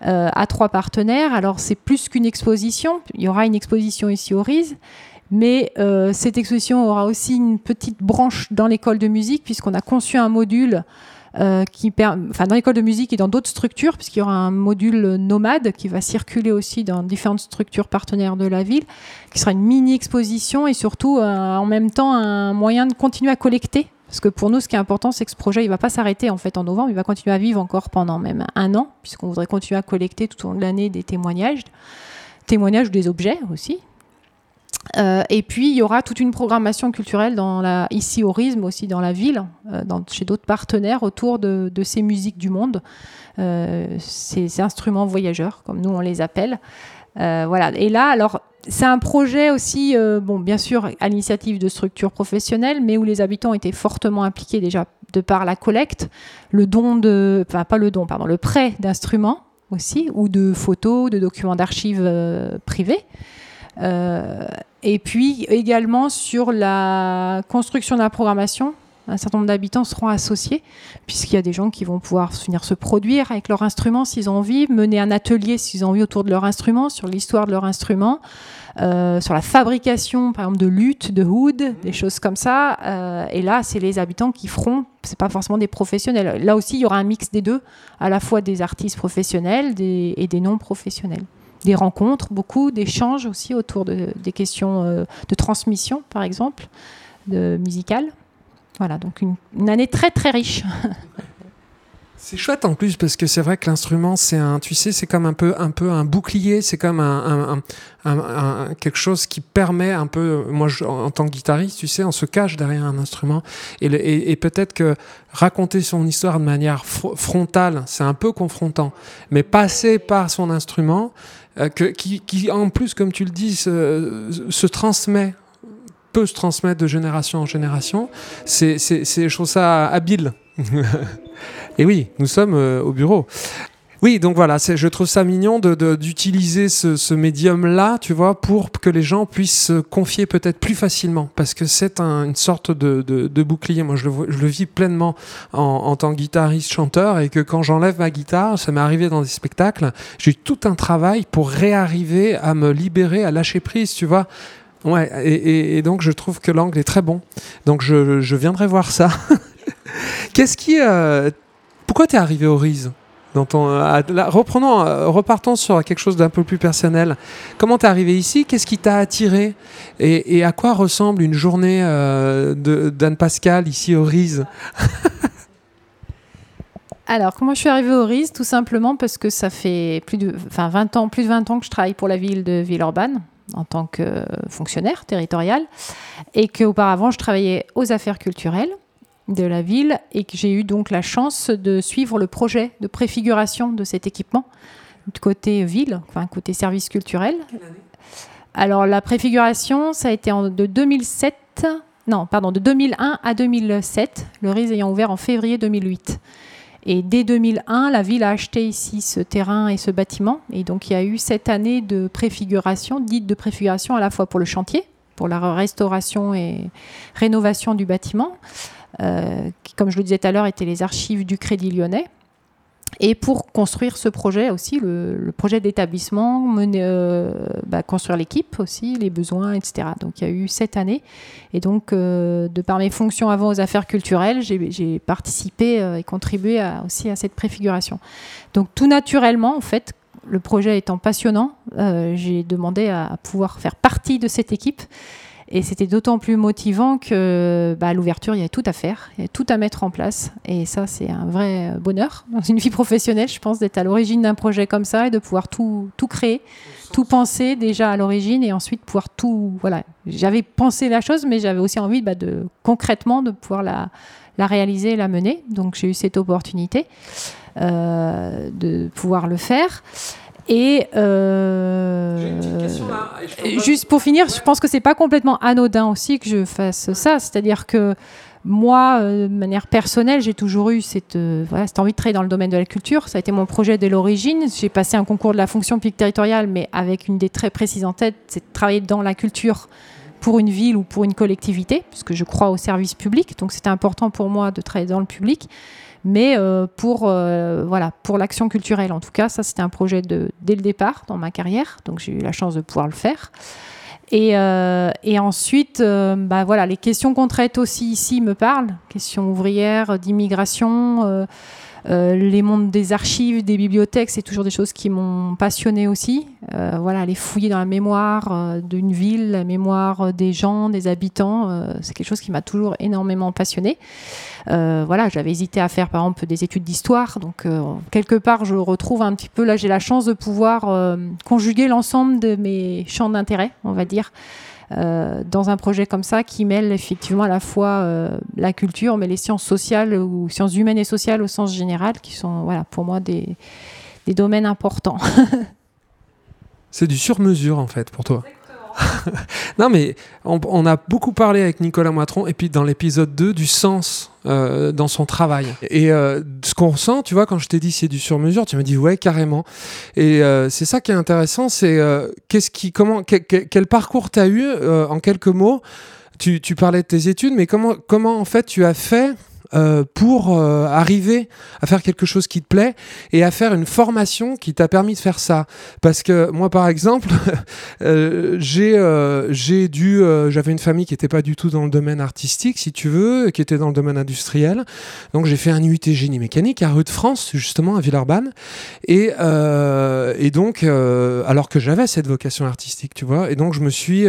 Euh, à trois partenaires. Alors c'est plus qu'une exposition. Il y aura une exposition ici au RISE, mais euh, cette exposition aura aussi une petite branche dans l'école de musique, puisqu'on a conçu un module euh, qui enfin, dans l'école de musique et dans d'autres structures, puisqu'il y aura un module nomade qui va circuler aussi dans différentes structures partenaires de la ville, qui sera une mini-exposition et surtout euh, en même temps un moyen de continuer à collecter. Parce que pour nous, ce qui est important, c'est que ce projet, il ne va pas s'arrêter en fait en novembre, il va continuer à vivre encore pendant même un an, puisqu'on voudrait continuer à collecter tout au long de l'année des témoignages, témoignages des objets aussi, euh, et puis, il y aura toute une programmation culturelle dans la, ici au RISM, aussi dans la ville, euh, chez d'autres partenaires autour de, ces musiques du monde, euh, ces, instruments voyageurs, comme nous on les appelle. voilà. Et là, alors, c'est un projet aussi, bon, bien sûr, à l'initiative de structures professionnelles, mais où les habitants étaient fortement impliqués déjà de par la collecte, le don de, enfin pas le don, pardon, le prêt d'instruments aussi, ou de photos, de documents d'archives privés. Et puis également sur la construction de la programmation, un certain nombre d'habitants seront associés, puisqu'il y a des gens qui vont pouvoir venir se produire avec leur instrument s'ils ont envie, mener un atelier s'ils ont envie autour de leur instrument, sur l'histoire de leur instrument, euh, sur la fabrication, par exemple, de luttes, de hood, des choses comme ça. Euh, et là, c'est les habitants qui feront, c'est pas forcément des professionnels. Là aussi, il y aura un mix des deux, à la fois des artistes professionnels et des non professionnels des rencontres, beaucoup d'échanges aussi autour de, des questions euh, de transmission, par exemple, de musicale. Voilà, donc une, année très très riche. C'est chouette en plus parce que c'est vrai que l'instrument c'est un, tu sais, c'est comme un peu un peu un bouclier, c'est comme un, quelque chose qui permet un peu, moi en tant que guitariste, tu sais, on se cache derrière un instrument et, et, peut-être que raconter son histoire de manière frontale, c'est un peu confrontant, mais passer par son instrument, euh, qui, en plus, comme tu le dis, se, transmet peut se transmettre de génération en génération. C'est, je trouve ça habile. Et oui, nous sommes euh, au bureau. Oui, donc voilà, je trouve ça mignon d'utiliser de, ce, médium-là, tu vois, pour que les gens puissent se confier peut-être plus facilement, parce que c'est une sorte de, bouclier. Moi, je le, je le vis pleinement en, tant que guitariste, chanteur, et que quand j'enlève ma guitare, ça m'est arrivé dans des spectacles, j'ai eu tout un travail pour réarriver à me libérer, à lâcher prise, tu vois. Ouais, et, donc je trouve que l'angle est très bon. Donc je, viendrai voir ça. Qu'est-ce qui... Euh, pourquoi tu es arrivé au RISE euh, reprenons, euh, repartons sur quelque chose d'un peu plus personnel. Comment t'es arrivé ici? Qu'est-ce qui t'a attiré? Et, à quoi ressemble une journée euh, d'Anne Pascal ici au RISE Alors, comment je suis arrivée au RISE Tout simplement parce que ça fait plus de, enfin, 20 ans, plus de 20 ans que je travaille pour la ville de Villeurbanne en tant que fonctionnaire territorial et qu'auparavant je travaillais aux affaires culturelles de la ville et que j'ai eu donc la chance de suivre le projet de préfiguration de cet équipement côté ville, enfin côté service culturel. Alors la préfiguration, ça a été en, de 2007, non, pardon, de 2001 à 2007, le RIS ayant ouvert en février 2008. Et dès 2001, la ville a acheté ici ce terrain et ce bâtiment. Et donc il y a eu cette année de préfiguration, dite de préfiguration à la fois pour le chantier, pour la restauration et rénovation du bâtiment, qui, comme je le disais tout à l'heure, étaient les archives du Crédit Lyonnais. Et pour construire ce projet aussi, le, projet d'établissement, euh, bah, construire l'équipe aussi, les besoins, etc. Donc il y a eu cette année. Et donc, euh, de par mes fonctions avant aux affaires culturelles, j'ai participé euh, et contribué aussi à cette préfiguration. Donc tout naturellement, en fait, le projet étant passionnant, j'ai demandé à pouvoir faire partie de cette équipe. Et c'était d'autant plus motivant que bah, à l'ouverture, il y a tout à faire, il y a tout à mettre en place. Et ça, c'est un vrai bonheur dans une vie professionnelle, je pense, d'être à l'origine d'un projet comme ça et de pouvoir tout, tout créer, tout penser déjà à l'origine et ensuite pouvoir tout. Voilà, j'avais pensé la chose, mais j'avais aussi envie bah, de concrètement de pouvoir la, la réaliser et la mener. Donc j'ai eu cette opportunité euh, de pouvoir le faire. Et euh, juste pour finir, je pense que c'est pas complètement anodin aussi que je fasse ça. C'est-à-dire que moi, euh, de manière personnelle, j'ai toujours eu cette, euh, voilà, cette envie de travailler dans le domaine de la culture. Ça a été mon projet dès l'origine. J'ai passé un concours de la fonction publique territoriale, mais avec une idée très précise en tête, c'est de travailler dans la culture pour une ville ou pour une collectivité, puisque je crois au service public. Donc c'était important pour moi de travailler dans le public mais euh, pour euh, voilà pour l'action culturelle en tout cas ça c'était un projet de dès le départ dans ma carrière donc j'ai eu la chance de pouvoir le faire. Et, euh, et ensuite bah voilà les questions qu'on traite aussi ici me parlent. Questions ouvrières d'immigration les mondes des archives, des bibliothèques, c'est toujours des choses qui m'ont passionné aussi. Euh, voilà, aller fouiller dans la mémoire euh, d'une ville, la mémoire des gens, des habitants, c'est quelque chose qui m'a toujours énormément passionné. voilà, j'avais hésité à faire par exemple des études d'histoire, donc quelque part je retrouve un petit peu là, j'ai la chance de pouvoir conjuguer l'ensemble de mes champs d'intérêt, on va dire. Euh, dans un projet comme ça qui mêle effectivement à la fois euh, la culture, mais les sciences sociales ou sciences humaines et sociales au sens général, qui sont voilà, pour moi des, des domaines importants. C'est du sur-mesure en fait pour toi. non, mais on, a beaucoup parlé avec Nicolas Moitron, et puis dans l'épisode 2, du sens euh, dans son travail. Et euh, ce qu'on ressent, tu vois, quand je t'ai dit c'est du sur-mesure, tu m'as dit ouais, carrément. Et euh, c'est ça qui est intéressant, c'est qu'est-ce qui, comment, quel parcours tu as eu en quelques mots? Tu, tu, parlais de tes études, mais comment, comment en fait tu as fait euh, pour euh, arriver à faire quelque chose qui te plaît et à faire une formation qui t'a permis de faire ça. Parce que moi, par exemple, euh, j'ai j'ai dû, j'avais une famille qui n'était pas du tout dans le domaine artistique, si tu veux, qui était dans le domaine industriel. Donc j'ai fait un UT génie mécanique à Rue de France, justement à Villeurbanne, et et donc alors que j'avais cette vocation artistique, tu vois, et donc je me suis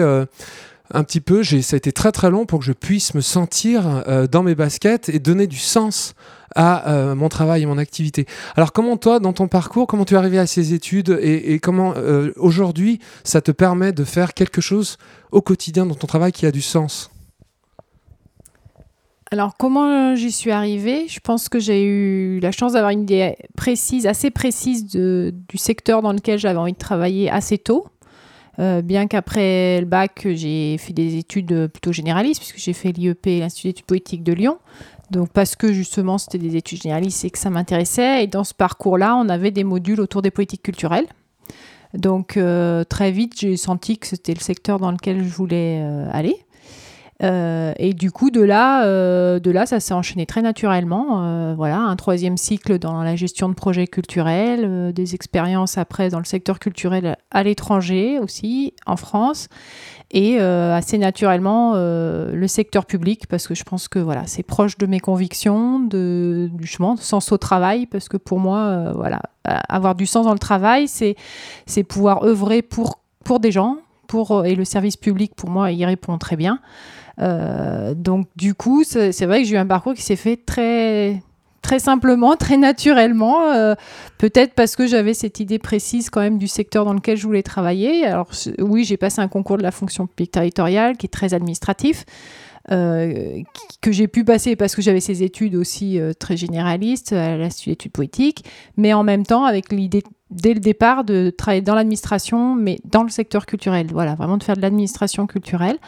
un petit peu, ça a été très très long pour que je puisse me sentir euh, dans mes baskets et donner du sens à euh, mon travail et mon activité. Alors comment toi, dans ton parcours, comment tu es arrivé à ces études et, comment euh, aujourd'hui ça te permet de faire quelque chose au quotidien dans ton travail qui a du sens? Alors, comment j'y suis arrivée? Je pense que j'ai eu la chance d'avoir une idée précise, assez précise du secteur dans lequel j'avais envie de travailler assez tôt. Euh, bien qu'après le bac, j'ai fait des études plutôt généralistes, puisque j'ai fait l'IEP, l'Institut d'études politiques de Lyon. Donc parce que justement c'était des études généralistes et que ça m'intéressait. Et dans ce parcours-là, on avait des modules autour des politiques culturelles. Donc euh, très vite, j'ai senti que c'était le secteur dans lequel je voulais euh, aller. Euh, et du coup, de là, euh, de là ça s'est enchaîné très naturellement. Euh, voilà, un troisième cycle dans la gestion de projets culturels, des expériences après dans le secteur culturel à l'étranger aussi, en France, et assez naturellement le secteur public parce que je pense que voilà, c'est proche de mes convictions, de du chemin, de sens au travail, parce que pour moi, voilà, avoir du sens dans le travail, c'est c'est pouvoir œuvrer pour pour des gens, pour et le service public pour moi y répond très bien. Euh, donc du coup, c'est vrai que j'ai eu un parcours qui s'est fait très très simplement, très naturellement, euh, peut-être parce que j'avais cette idée précise quand même du secteur dans lequel je voulais travailler. Alors oui, j'ai passé un concours de la fonction publique territoriale qui est très administratif. Euh, que j'ai pu passer parce que j'avais ces études aussi très généralistes à l'Institut d'études politiques, mais en même temps avec l'idée dès le départ de travailler dans l'administration, mais dans le secteur culturel. Voilà, vraiment de faire de l'administration culturelle.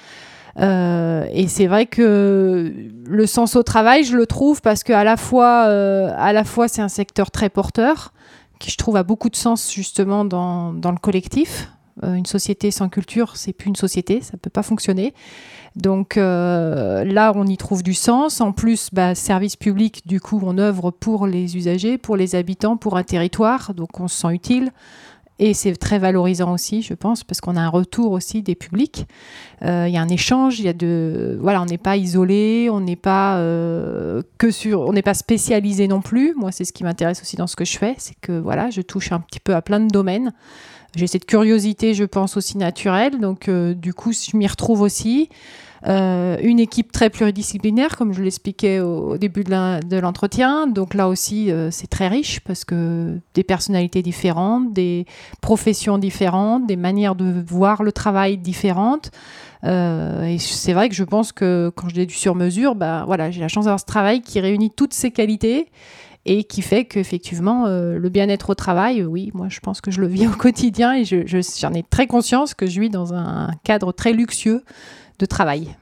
Euh, et c'est vrai que le sens au travail, je le trouve parce que à la fois, euh, à la fois, c'est un secteur très porteur qui je trouve a beaucoup de sens justement dans, dans le collectif. une société sans culture, c'est plus une société, ça ne peut pas fonctionner. Donc là, on y trouve du sens. En plus, bah, service public, du coup, on œuvre pour les usagers, pour les habitants, pour un territoire, donc on se sent utile. Et c'est très valorisant aussi, je pense, parce qu'on a un retour aussi des publics. Euh, il y a un échange, il y a de, voilà, on n'est pas isolé, on n'est pas euh, que sur, on n'est pas spécialisé non plus. Moi, c'est ce qui m'intéresse aussi dans ce que je fais, c'est que voilà, je touche un petit peu à plein de domaines. J'ai cette curiosité, je pense aussi naturelle, donc euh, du coup, je m'y retrouve aussi. Euh, une équipe très pluridisciplinaire, comme je l'expliquais au, début de l'entretien. Donc là aussi, euh, c'est très riche parce que des personnalités différentes, des professions différentes, des manières de voir le travail différentes. Euh, et c'est vrai que je pense que quand je l'ai du sur-mesure, bah, voilà, j'ai la chance d'avoir ce travail qui réunit toutes ces qualités et qui fait qu'effectivement, le bien-être au travail, oui, moi je pense que je le vis au quotidien et j'en je, ai très conscience que je vis dans un cadre très luxueux travail.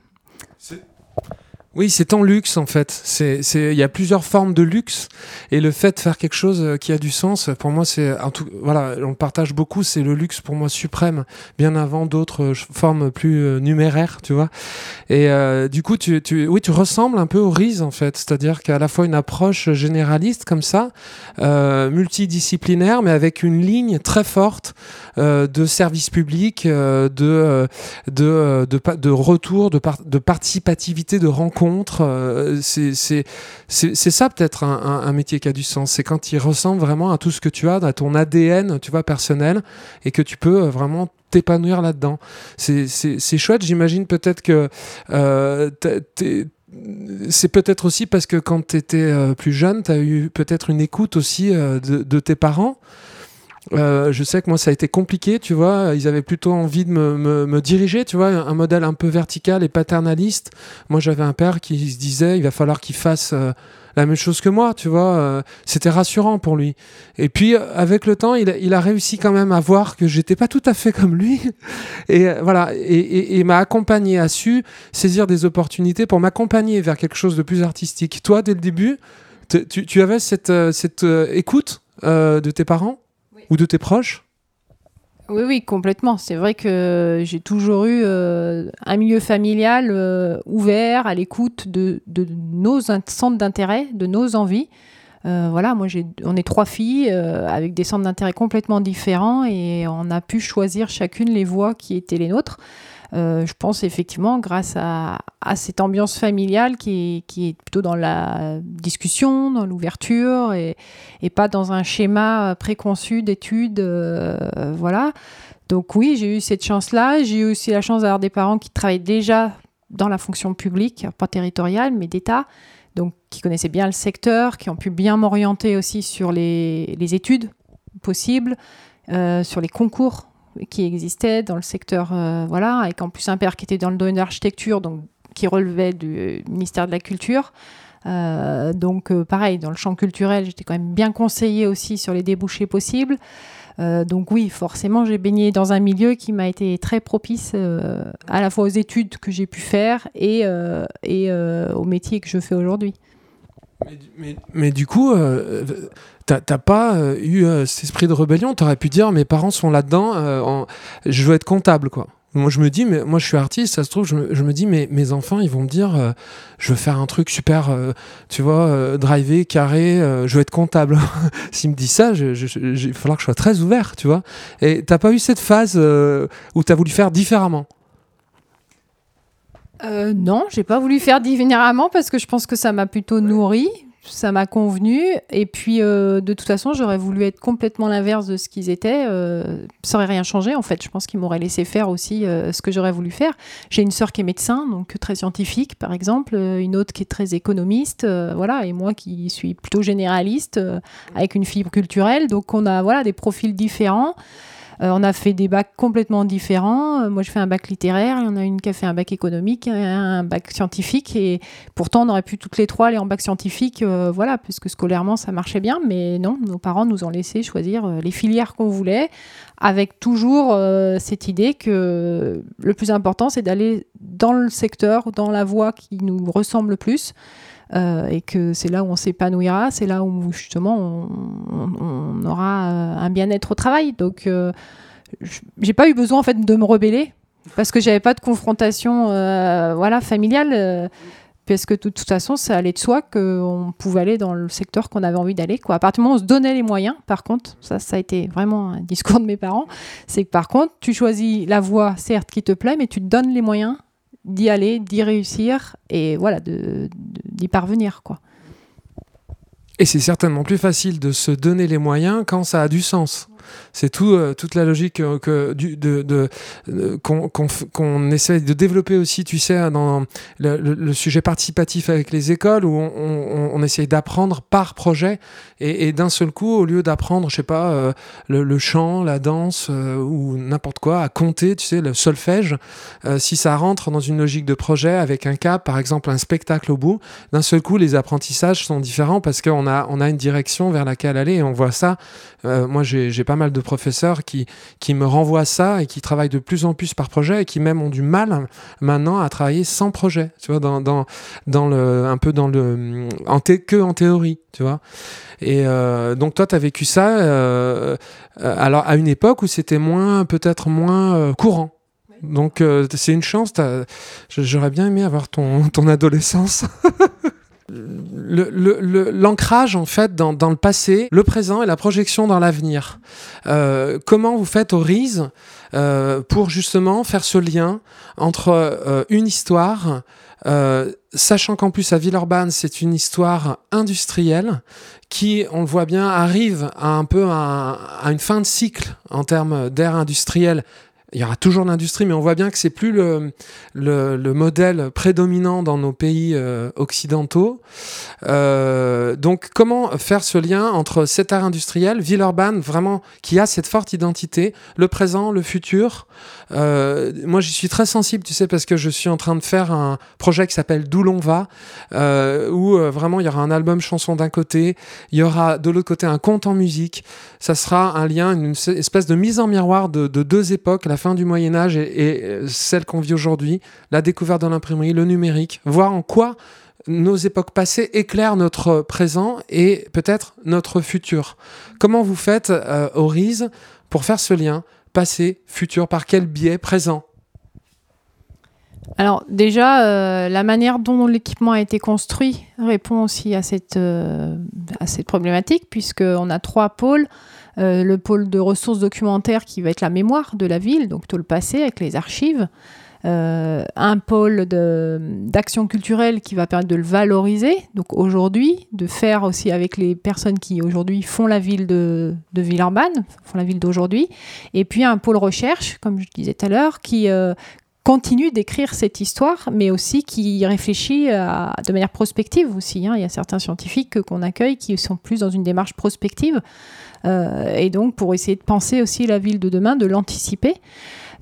Oui, c'est en luxe en fait. C'est, il y a plusieurs formes de luxe et le fait de faire quelque chose euh, qui a du sens, pour moi, c'est un tout. Voilà, on le partage beaucoup. C'est le luxe pour moi suprême, bien avant d'autres euh, formes plus euh, numéraires, tu vois. Et du coup, tu, oui, tu ressembles un peu au RISE en fait, c'est-à-dire qu'à la fois une approche généraliste comme ça, multidisciplinaire, mais avec une ligne très forte de service public, de, de, de, de, retour, de, de participativité, de rencontre contre. Euh, c'est ça peut-être un, métier qui a du sens. C'est quand il ressemble vraiment à tout ce que tu as, à ton ADN, tu vois, personnel, et que tu peux euh, vraiment t'épanouir là-dedans. C'est chouette. J'imagine peut-être que euh, c'est peut-être aussi parce que quand tu étais plus jeune, tu as eu peut-être une écoute aussi de, tes parents. Euh, je sais que moi ça a été compliqué, tu vois. Ils avaient plutôt envie de me, diriger, tu vois, un modèle un peu vertical et paternaliste. Moi j'avais un père qui se disait il va falloir qu'il fasse euh, la même chose que moi, tu vois. Euh, c'était rassurant pour lui. Et puis avec le temps, il, a réussi quand même à voir que j'étais pas tout à fait comme lui. Et voilà, et, m'a accompagné, a su saisir des opportunités pour m'accompagner vers quelque chose de plus artistique. Toi, dès le début, tu, avais cette écoute de tes parents? Ou de tes proches? Oui, oui, complètement. C'est vrai que j'ai toujours eu euh, un milieu familial euh, ouvert, à l'écoute de, nos centres d'intérêt, de nos envies. Euh, voilà, moi, on est trois filles avec des centres d'intérêt complètement différents et on a pu choisir chacune les voies qui étaient les nôtres. Euh, je pense effectivement grâce à, cette ambiance familiale qui est, plutôt dans la discussion, dans l'ouverture et, pas dans un schéma préconçu d'études. Euh, voilà. Donc oui, j'ai eu cette chance-là. J'ai eu aussi la chance d'avoir des parents qui travaillaient déjà dans la fonction publique, pas territoriale, mais d'État, donc qui connaissaient bien le secteur, qui ont pu bien m'orienter aussi sur les, études possibles, euh, sur les concours qui existait dans le secteur, euh, voilà, avec en plus un père qui était dans le domaine de l'architecture, donc qui relevait du ministère de la Culture. Euh, donc euh, pareil, dans le champ culturel, j'étais quand même bien conseillée aussi sur les débouchés possibles. donc oui, forcément, j'ai baigné dans un milieu qui m'a été très propice à la fois aux études que j'ai pu faire et, et au métier que je fais aujourd'hui. Mais, du coup, T'as pas euh, eu euh, cet esprit de rébellion? T'aurais pu dire mes parents sont là-dedans, euh, je veux être comptable quoi. Moi je me dis, mais moi je suis artiste, ça se trouve, je me, dis, mais mes enfants ils vont me dire, je veux faire un truc super, tu vois, drivé, carré, je veux être comptable. S'ils me disent ça, il va falloir que je sois très ouvert, tu vois. Et t'as pas eu cette phase où t'as voulu faire différemment? Non, j'ai pas voulu faire différemment parce que je pense que ça m'a plutôt nourri ça m'a convenu. Et puis, euh, de toute façon, j'aurais voulu être complètement l'inverse de ce qu'ils étaient. Euh, ça aurait rien changé, en fait. Je pense qu'ils m'auraient laissé faire aussi euh, ce que j'aurais voulu faire. J'ai une sœur qui est médecin, donc très scientifique, par exemple. Une autre qui est très économiste. voilà. Et moi qui suis plutôt généraliste, avec une fibre culturelle. Donc, on a voilà, des profils différents. Euh, on a fait des bacs complètement différents. Euh, moi, je fais un bac littéraire, il y en a une qui a fait un bac économique, un bac scientifique. Et pourtant, on aurait pu toutes les trois aller en bac scientifique, euh, voilà, puisque scolairement, ça marchait bien. Mais non, nos parents nous ont laissé choisir les filières qu'on voulait, avec toujours cette idée que le plus important, c'est d'aller dans le secteur, dans la voie qui nous ressemble le plus. Euh, et que c'est là où on s'épanouira, c'est là où justement on, aura euh, un bien-être au travail. Donc euh, j'ai pas eu besoin en fait de me rebeller parce que j'avais pas de confrontation voilà familiale parce que de toute façon, ça allait de soi qu'on pouvait aller dans le secteur qu'on avait envie d'aller. À partir du moment où on se donnait les moyens, par contre, ça, ça a été vraiment un discours de mes parents, c'est que par contre, tu choisis la voie, certes, qui te plaît, mais tu te donnes les moyens d'y aller, d'y réussir et voilà, d'y parvenir, quoi. Et c'est certainement plus facile de se donner les moyens quand ça a du sens. C'est tout, euh, toute la logique euh, que, du, de, de, qu'on, essaie de développer aussi, tu sais, dans le, sujet participatif avec les écoles, où on, essaye d'apprendre par projet, et, et, d'un seul coup, au lieu d'apprendre, je sais pas, euh, le, chant, la danse ou n'importe quoi, à compter, tu sais, le solfège, si ça rentre dans une logique de projet avec un cap, par exemple un spectacle au bout, d'un seul coup, les apprentissages sont différents parce qu'on a, on a une direction vers laquelle aller, et on voit ça. moi, j'ai, j'ai pas mal de professeurs qui, qui me renvoient ça et qui travaillent de plus en plus par projet et qui même ont du mal maintenant à travailler sans projet, tu vois, dans, dans, dans le, un peu dans le, en que en théorie, tu vois. Et euh, donc toi, tu as vécu ça euh, euh, alors à une époque où c'était moins, peut-être moins courant. Donc c'est une chance. J'aurais bien aimé avoir ton, ton adolescence. l'ancrage en fait dans, le passé, le présent et la projection dans l'avenir. Euh, comment vous faites au RISE euh, pour justement faire ce lien entre euh, une histoire, sachant qu'en plus à Villeurbanne c'est une histoire industrielle qui, on le voit bien, arrive à un peu à, à une fin de cycle en termes d'ère industrielle il y aura toujours l'industrie, mais on voit bien que c'est plus le, le, le, modèle prédominant dans nos pays euh, occidentaux. Euh, donc, comment faire ce lien entre cet art industriel, Villeurbanne, vraiment, qui a cette forte identité, le présent, le futur? Euh, Moi, j'y suis très sensible, tu sais, parce que je suis en train de faire un projet qui s'appelle D'où l'on va, où vraiment, il y aura un album chanson d'un côté, il y aura de l'autre côté un conte en musique. Ça sera un lien, une espèce de mise en miroir de, de deux époques, la fin du Moyen Âge et, euh, celle qu'on vit aujourd'hui, la découverte de l'imprimerie, le numérique, voir en quoi nos époques passées éclairent notre présent et peut-être notre futur. Comment vous faites euh, pour faire ce lien passé, futur, par quel biais présent? Alors déjà, euh, la manière dont l'équipement a été construit répond aussi à cette, à cette problématique, puisqu'on a trois pôles. Euh, le pôle de ressources documentaires qui va être la mémoire de la ville, donc tout le passé avec les archives. Euh, un pôle d'action culturelle qui va permettre de le valoriser, donc aujourd'hui, de faire aussi avec les personnes qui aujourd'hui font la ville de, de Villeurbanne, font la ville d'aujourd'hui, et puis un pôle recherche, comme je disais tout à l'heure, qui euh, continue d'écrire cette histoire, mais aussi qui réfléchit de manière prospective aussi. Hein. Il y a certains scientifiques qu'on accueille qui sont plus dans une démarche prospective. Euh, et donc pour essayer de penser aussi la ville de demain, de l'anticiper.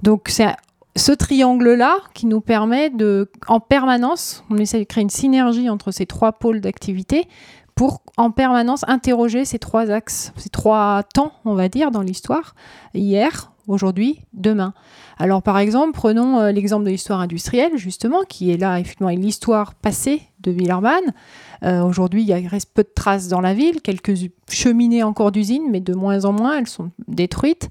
Donc c'est ce triangle-là qui nous permet de, en permanence, on essaie de créer une synergie entre ces trois pôles d'activité pour en permanence interroger ces trois axes, ces trois temps, on va dire, dans l'histoire, hier, aujourd'hui, demain. Alors par exemple, prenons euh, l'exemple de l'histoire industrielle, justement, qui est là, effectivement, l'histoire passée de Villeurbanne. Euh, aujourd'hui, il reste peu de traces dans la ville, quelques cheminées encore d'usines, mais de moins en moins, elles sont détruites.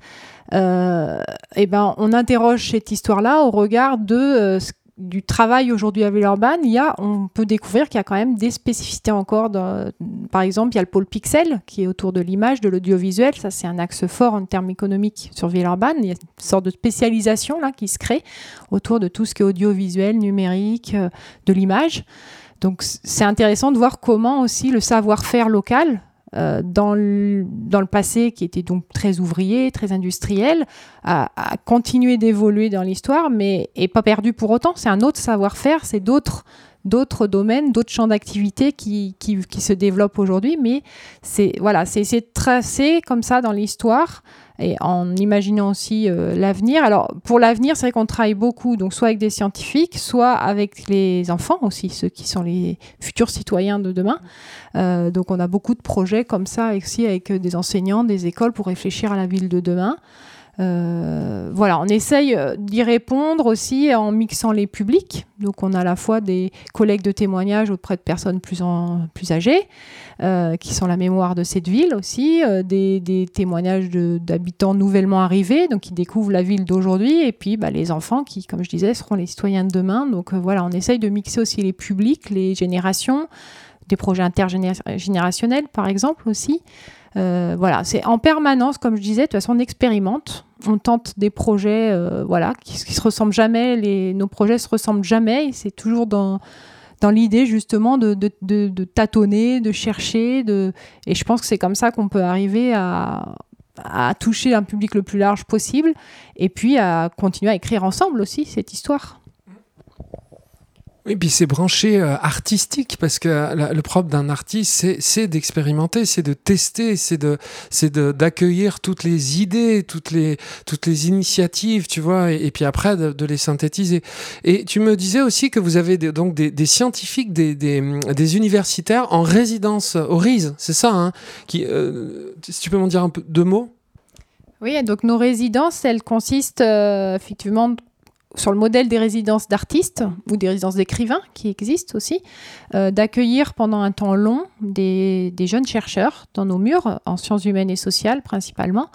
Euh, et ben, on interroge cette histoire-là au regard euh, du travail aujourd'hui à Villeurbanne, il y a, on peut découvrir qu'il y a quand même des spécificités encore. par exemple, il y a le pôle pixel qui est autour de l'image, de l'audiovisuel. Ça, c'est un axe fort en termes économiques sur Villeurbanne. Il y a une sorte de spécialisation là qui se crée autour de tout ce qui est audiovisuel, numérique, de l'image. Donc c'est intéressant de voir comment aussi le savoir-faire local euh, dans, le, dans, le, passé, qui était donc très ouvrier, très industriel, a, continué d'évoluer dans l'histoire, mais n'est pas perdu pour autant. C'est un autre savoir-faire, c'est d'autres d'autres domaines, d'autres champs d'activité qui, qui, se développent aujourd'hui, mais c'est voilà, c'est tracé comme ça dans l'histoire et en imaginant aussi euh, l'avenir. Alors pour l'avenir, c'est vrai qu'on travaille beaucoup, donc soit avec des scientifiques, soit avec les enfants aussi, ceux qui sont les futurs citoyens de demain. Euh, donc on a beaucoup de projets comme ça aussi avec des enseignants, des écoles pour réfléchir à la ville de demain. Euh, voilà, on essaye euh, d'y répondre aussi en mixant les publics. Donc, on a à la fois des collègues de témoignages auprès de personnes plus, plus âgées, euh, qui sont la mémoire de cette ville aussi, des, des, témoignages d'habitants nouvellement arrivés, donc qui découvrent la ville d'aujourd'hui, et puis bah, les enfants qui, comme je disais, seront les citoyens de demain. Donc, voilà, on essaye de mixer aussi les publics, les générations, des projets intergénérationnels, par exemple aussi. Voilà, c'est en permanence, comme je disais, de toute façon, on expérimente on tente des projets euh, voilà, qui, qui, se ressemblent jamais, nos projets se ressemblent jamais, c'est toujours dans, dans l'idée justement de, de, tâtonner, de chercher, de... et je pense que c'est comme ça qu'on peut arriver à, à toucher un public le plus large possible, et puis à continuer à écrire ensemble aussi cette histoire. Oui, puis c'est branché euh, artistique parce que le propre d'un artiste, c'est d'expérimenter, c'est de tester, c'est de c'est d'accueillir toutes les idées, toutes les toutes les initiatives, tu vois, et, puis après de, les synthétiser. Et tu me disais aussi que vous avez donc des, des scientifiques, des, des, des, universitaires en résidence au RISE, c'est ça, hein, qui, euh, si tu peux m'en dire un peu deux mots? Oui, donc nos résidences, elles consistent euh, effectivement sur le modèle des résidences d'artistes ou des résidences d'écrivains qui existent aussi, euh, d'accueillir pendant un temps long des, jeunes chercheurs dans nos murs, en sciences humaines et sociales principalement.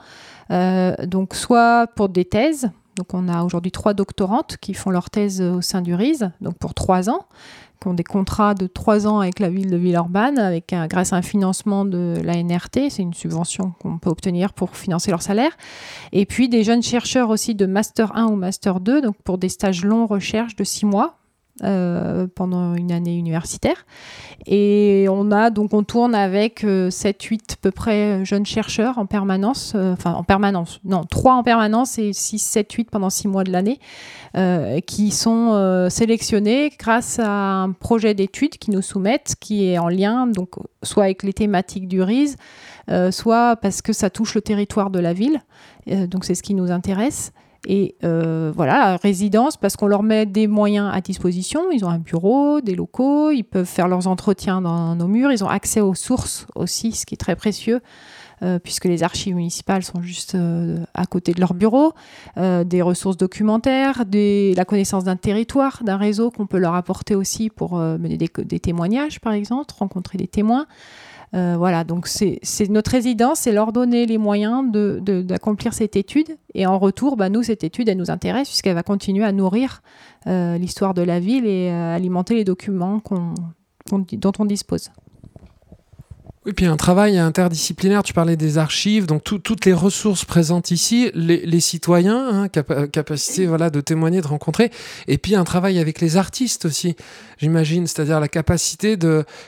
Euh, donc soit pour des thèses, donc on a aujourd'hui trois doctorantes qui font leur thèse au sein du RISE, donc pour trois ans, qui ont des contrats de trois ans avec la ville de Villeurbanne, avec un, grâce à un financement de la NRT, c'est une subvention qu'on peut obtenir pour financer leur salaire. Et puis des jeunes chercheurs aussi de Master 1 ou Master 2, donc pour des stages longs recherche de six mois, euh, pendant une année universitaire. Et on a donc on tourne avec 7-8 euh, à peu près jeunes chercheurs en permanence, euh, enfin en permanence, non, 3 en permanence et 6, 7, 8 pendant 6 mois de l'année, qui sont sélectionnés grâce à un projet d'étude qui nous soumettent, qui est en lien donc soit avec les thématiques du RISE, soit parce que ça touche le territoire de la ville. donc c'est ce qui nous intéresse. Et euh, voilà, résidence, parce qu'on leur met des moyens à disposition. Ils ont un bureau, des locaux, ils peuvent faire leurs entretiens dans nos murs. Ils ont accès aux sources aussi, ce qui est très précieux. Euh, puisque les archives municipales sont juste euh, à côté de leur bureau, des ressources documentaires, la connaissance d'un territoire, d'un réseau qu'on peut leur apporter aussi pour mener des, témoignages, par exemple, rencontrer des témoins. Euh, voilà, donc c'est notre résidence, c'est leur donner les moyens d'accomplir cette étude. Et en retour, bah, nous, cette étude, elle nous intéresse puisqu'elle va continuer à nourrir euh, l'histoire de la ville et euh, alimenter les documents dont on dispose. Oui, puis un travail interdisciplinaire, tu parlais des archives, donc toutes les ressources présentes ici, les, citoyens, hein, capacité voilà, de témoigner, de rencontrer, et puis un travail avec les artistes aussi, j'imagine, c'est-à-dire la capacité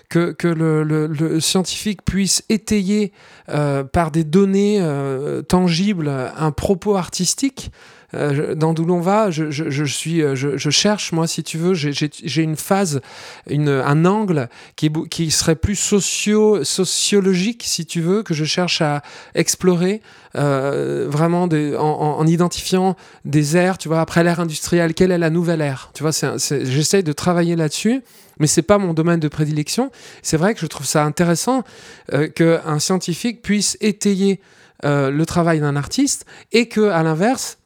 que, le, scientifique puisse étayer euh, par des données euh, tangibles un propos artistique. Euh, dans d'où l'on va, je, je, suis, euh, je, cherche, moi, si tu veux, j'ai une phase, une, un angle qui, qui serait plus socio, sociologique, si tu veux, que je cherche à explorer, euh, vraiment en, identifiant des aires, tu vois, après l'ère industrielle, quelle est la nouvelle ère? Tu vois, j'essaye de travailler là-dessus mais c'est pas mon domaine de prédilection. C'est vrai que je trouve ça intéressant euh, qu'un scientifique puisse étayer le travail d'un artiste et que, à l'inverse,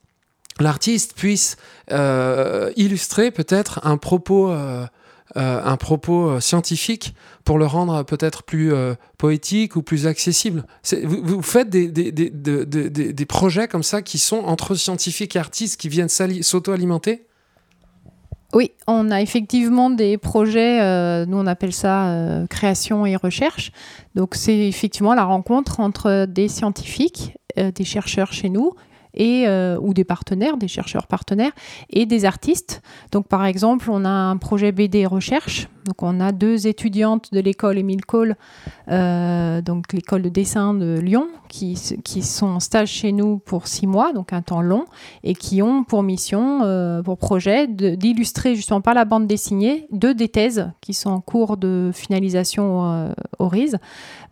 l'artiste puisse euh, illustrer peut-être un propos, euh, euh, un propos scientifique pour le rendre peut-être plus poétique ou plus accessible. Vous, vous, faites des, des, des, des, projets comme ça qui sont entre scientifiques et artistes qui viennent s'auto-alimenter? Oui, on a effectivement des projets, nous on appelle ça création et recherche. Donc c'est effectivement la rencontre entre des scientifiques, des chercheurs chez nous, et, euh, ou des partenaires, des chercheurs partenaires et des artistes. Donc par exemple, on a un projet BD recherche. Donc on a deux étudiantes de l'école Émile Cole, euh, donc l'école de dessin de Lyon, qui, sont en stage chez nous pour six mois, donc un temps long, et qui ont pour mission, euh, pour projet, d'illustrer justement par la bande dessinée deux des thèses qui sont en cours de finalisation au RIS.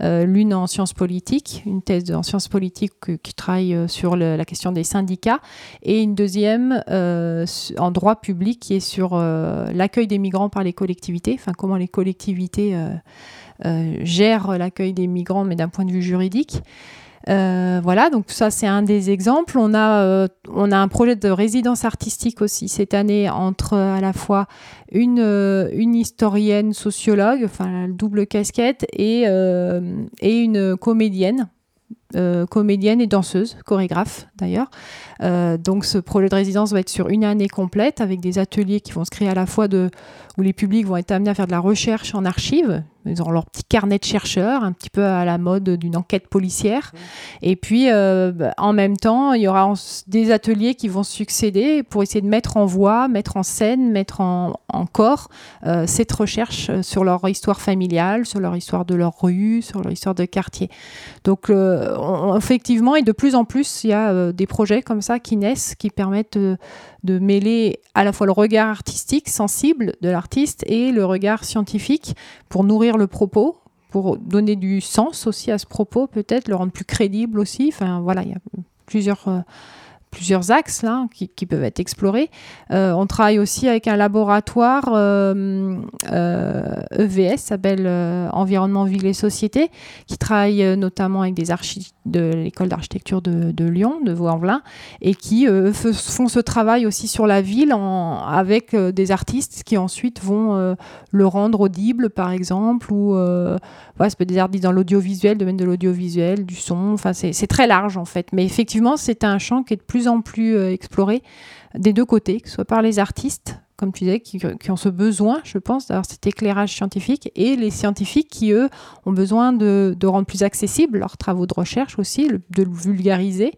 L'une en sciences politiques, une thèse en sciences politiques qui travaille sur la question des syndicats, et une deuxième euh, en droit public qui est sur euh, l'accueil des migrants par les collectivités, comment les collectivités euh, gèrent l'accueil des migrants, mais d'un point de vue juridique. voilà, donc ça c'est un des exemples. On a, on a un projet de résidence artistique aussi cette année entre à la fois une, une historienne sociologue, enfin double casquette, et, et une comédienne euh, comédienne et danseuse, chorégraphe d'ailleurs. Euh, donc ce projet de résidence va être sur une année complète avec des ateliers qui vont se créer à la fois où les publics vont être amenés à faire de la recherche en archives. Ils auront leur petit carnet de chercheurs, un petit peu à la mode d'une enquête policière. Et puis, euh, en même temps, il y aura des ateliers qui vont succéder pour essayer de mettre en voix, mettre en scène, mettre en, corps euh, cette recherche sur leur histoire familiale, sur leur histoire de leur rue, sur leur histoire de quartier. Donc, effectivement, et de plus en plus, il y a des projets comme ça qui naissent, qui permettent de mêler à la fois le regard artistique sensible de l'artiste et le regard scientifique pour nourrir le propos, pour donner du sens aussi à ce propos, peut-être le rendre plus crédible aussi. Enfin voilà, il y a plusieurs euh, plusieurs axes là, qui, peuvent être explorés. Euh, on travaille aussi avec un laboratoire euh, EVS, euh, e s'appelle Environnement, Ville et Société, qui travaille notamment avec des architectes de l'école d'architecture de, Lyon, de Vaux-en-Velin, et qui font ce travail aussi sur la ville en, avec des artistes qui ensuite vont le rendre audible, par exemple, ou ça peut être des artistes dans l'audiovisuel, domaine de l'audiovisuel, du son, enfin c'est très large en fait. Mais effectivement, c'est un champ qui est de plus en plus euh, exploré des deux côtés, que ce soit par les artistes, comme tu disais, qui, ont ce besoin, je pense, d'avoir cet éclairage scientifique, et les scientifiques qui, eux, ont besoin de, rendre plus accessibles leurs travaux de recherche aussi, de le vulgariser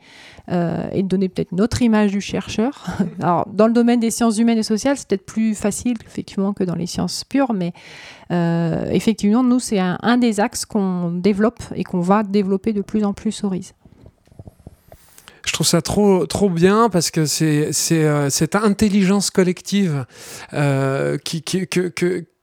euh, et de donner peut-être une autre image du chercheur. Alors, dans le domaine des sciences humaines et sociales, c'est peut-être plus facile, effectivement, que dans les sciences pures, mais euh, effectivement, nous, c'est un, un, des axes qu'on développe et qu'on va développer de plus en plus au RISE je trouve ça trop trop bien parce que c'est euh, cette intelligence collective euh, qui, qui, que,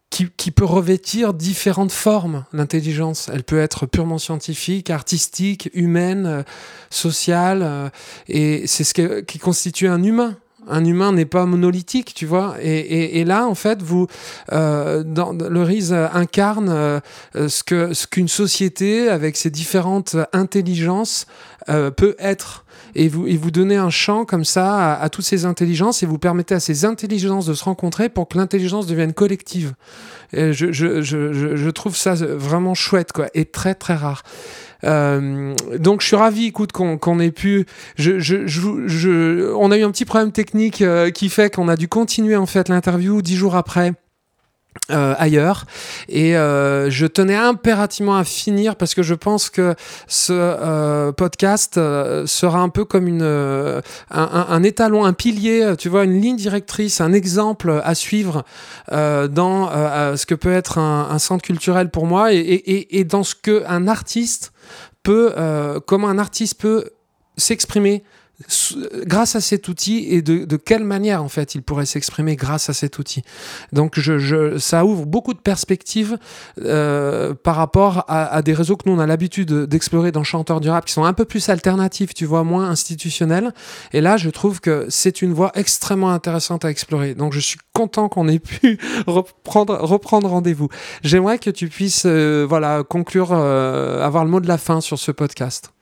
qui, qui, peut revêtir différentes formes l'intelligence. Elle peut être purement scientifique, artistique, humaine, euh, sociale, et c'est ce qui constitue un humain un humain n'est pas monolithique, tu vois. Et, et, là, en fait, vous, le RIS incarne ce que ce qu'une société avec ses différentes intelligences peut être et vous, et vous donnez un champ comme ça à, toutes ces intelligences et vous permettez à ces intelligences de se rencontrer pour que l'intelligence devienne collective. Et je, je, je, je, trouve ça vraiment chouette quoi, et très très rare. Euh, donc je suis ravi, écoute, qu'on ait pu. Je, je, je, on a eu un petit problème technique euh, qui fait qu'on a dû continuer en fait l'interview dix jours après. Euh, ailleurs. Et euh, je tenais impérativement à finir parce que je pense que ce euh, podcast euh, sera un peu comme une un, un, étalon un pilier tu vois une ligne directrice un exemple à suivre dans ce que peut être un, un, centre culturel pour moi. Et, et, et dans ce que un artiste peut comment un artiste peut s'exprimer grâce à cet outil et de, de, quelle manière en fait il pourrait s'exprimer grâce à cet outil. Donc je, je, ça ouvre beaucoup de perspectives euh, par rapport à, à, des réseaux que nous on a l'habitude d'explorer dans Chanteur Durable qui sont un peu plus alternatifs, tu vois, moins institutionnels. Et là je trouve que c'est une voie extrêmement intéressante à explorer. Donc je suis content qu'on ait pu reprendre, reprendre rendez-vous. J'aimerais que tu puisses euh, voilà conclure, euh, avoir le mot de la fin sur ce podcast.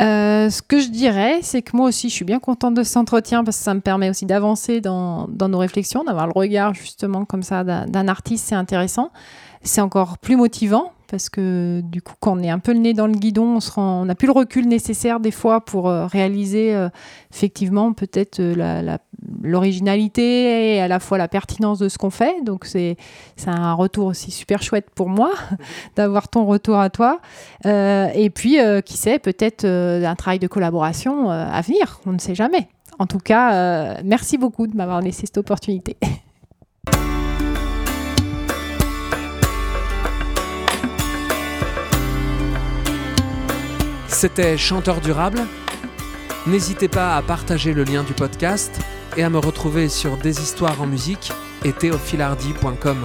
Euh, ce que je dirais, c'est que moi aussi, je suis bien contente de cet entretien parce que ça me permet aussi d'avancer dans, dans, nos réflexions, d'avoir le regard justement comme ça d'un artiste, c'est intéressant. C'est encore plus motivant parce que du coup, quand on est un peu le nez dans le guidon, on n'a plus le recul nécessaire des fois pour euh, réaliser euh, effectivement peut-être euh, l'originalité et à la fois la pertinence de ce qu'on fait. Donc c'est un retour aussi super chouette pour moi d'avoir ton retour à toi. et puis, qui sait, peut-être un travail de collaboration à venir, on ne sait jamais. En tout cas, merci beaucoup de m'avoir laissé cette opportunité. C'était Chanteur Durable. N'hésitez pas à partager le lien du podcast et à me retrouver sur Des Histoires en musique et théophilardi.com.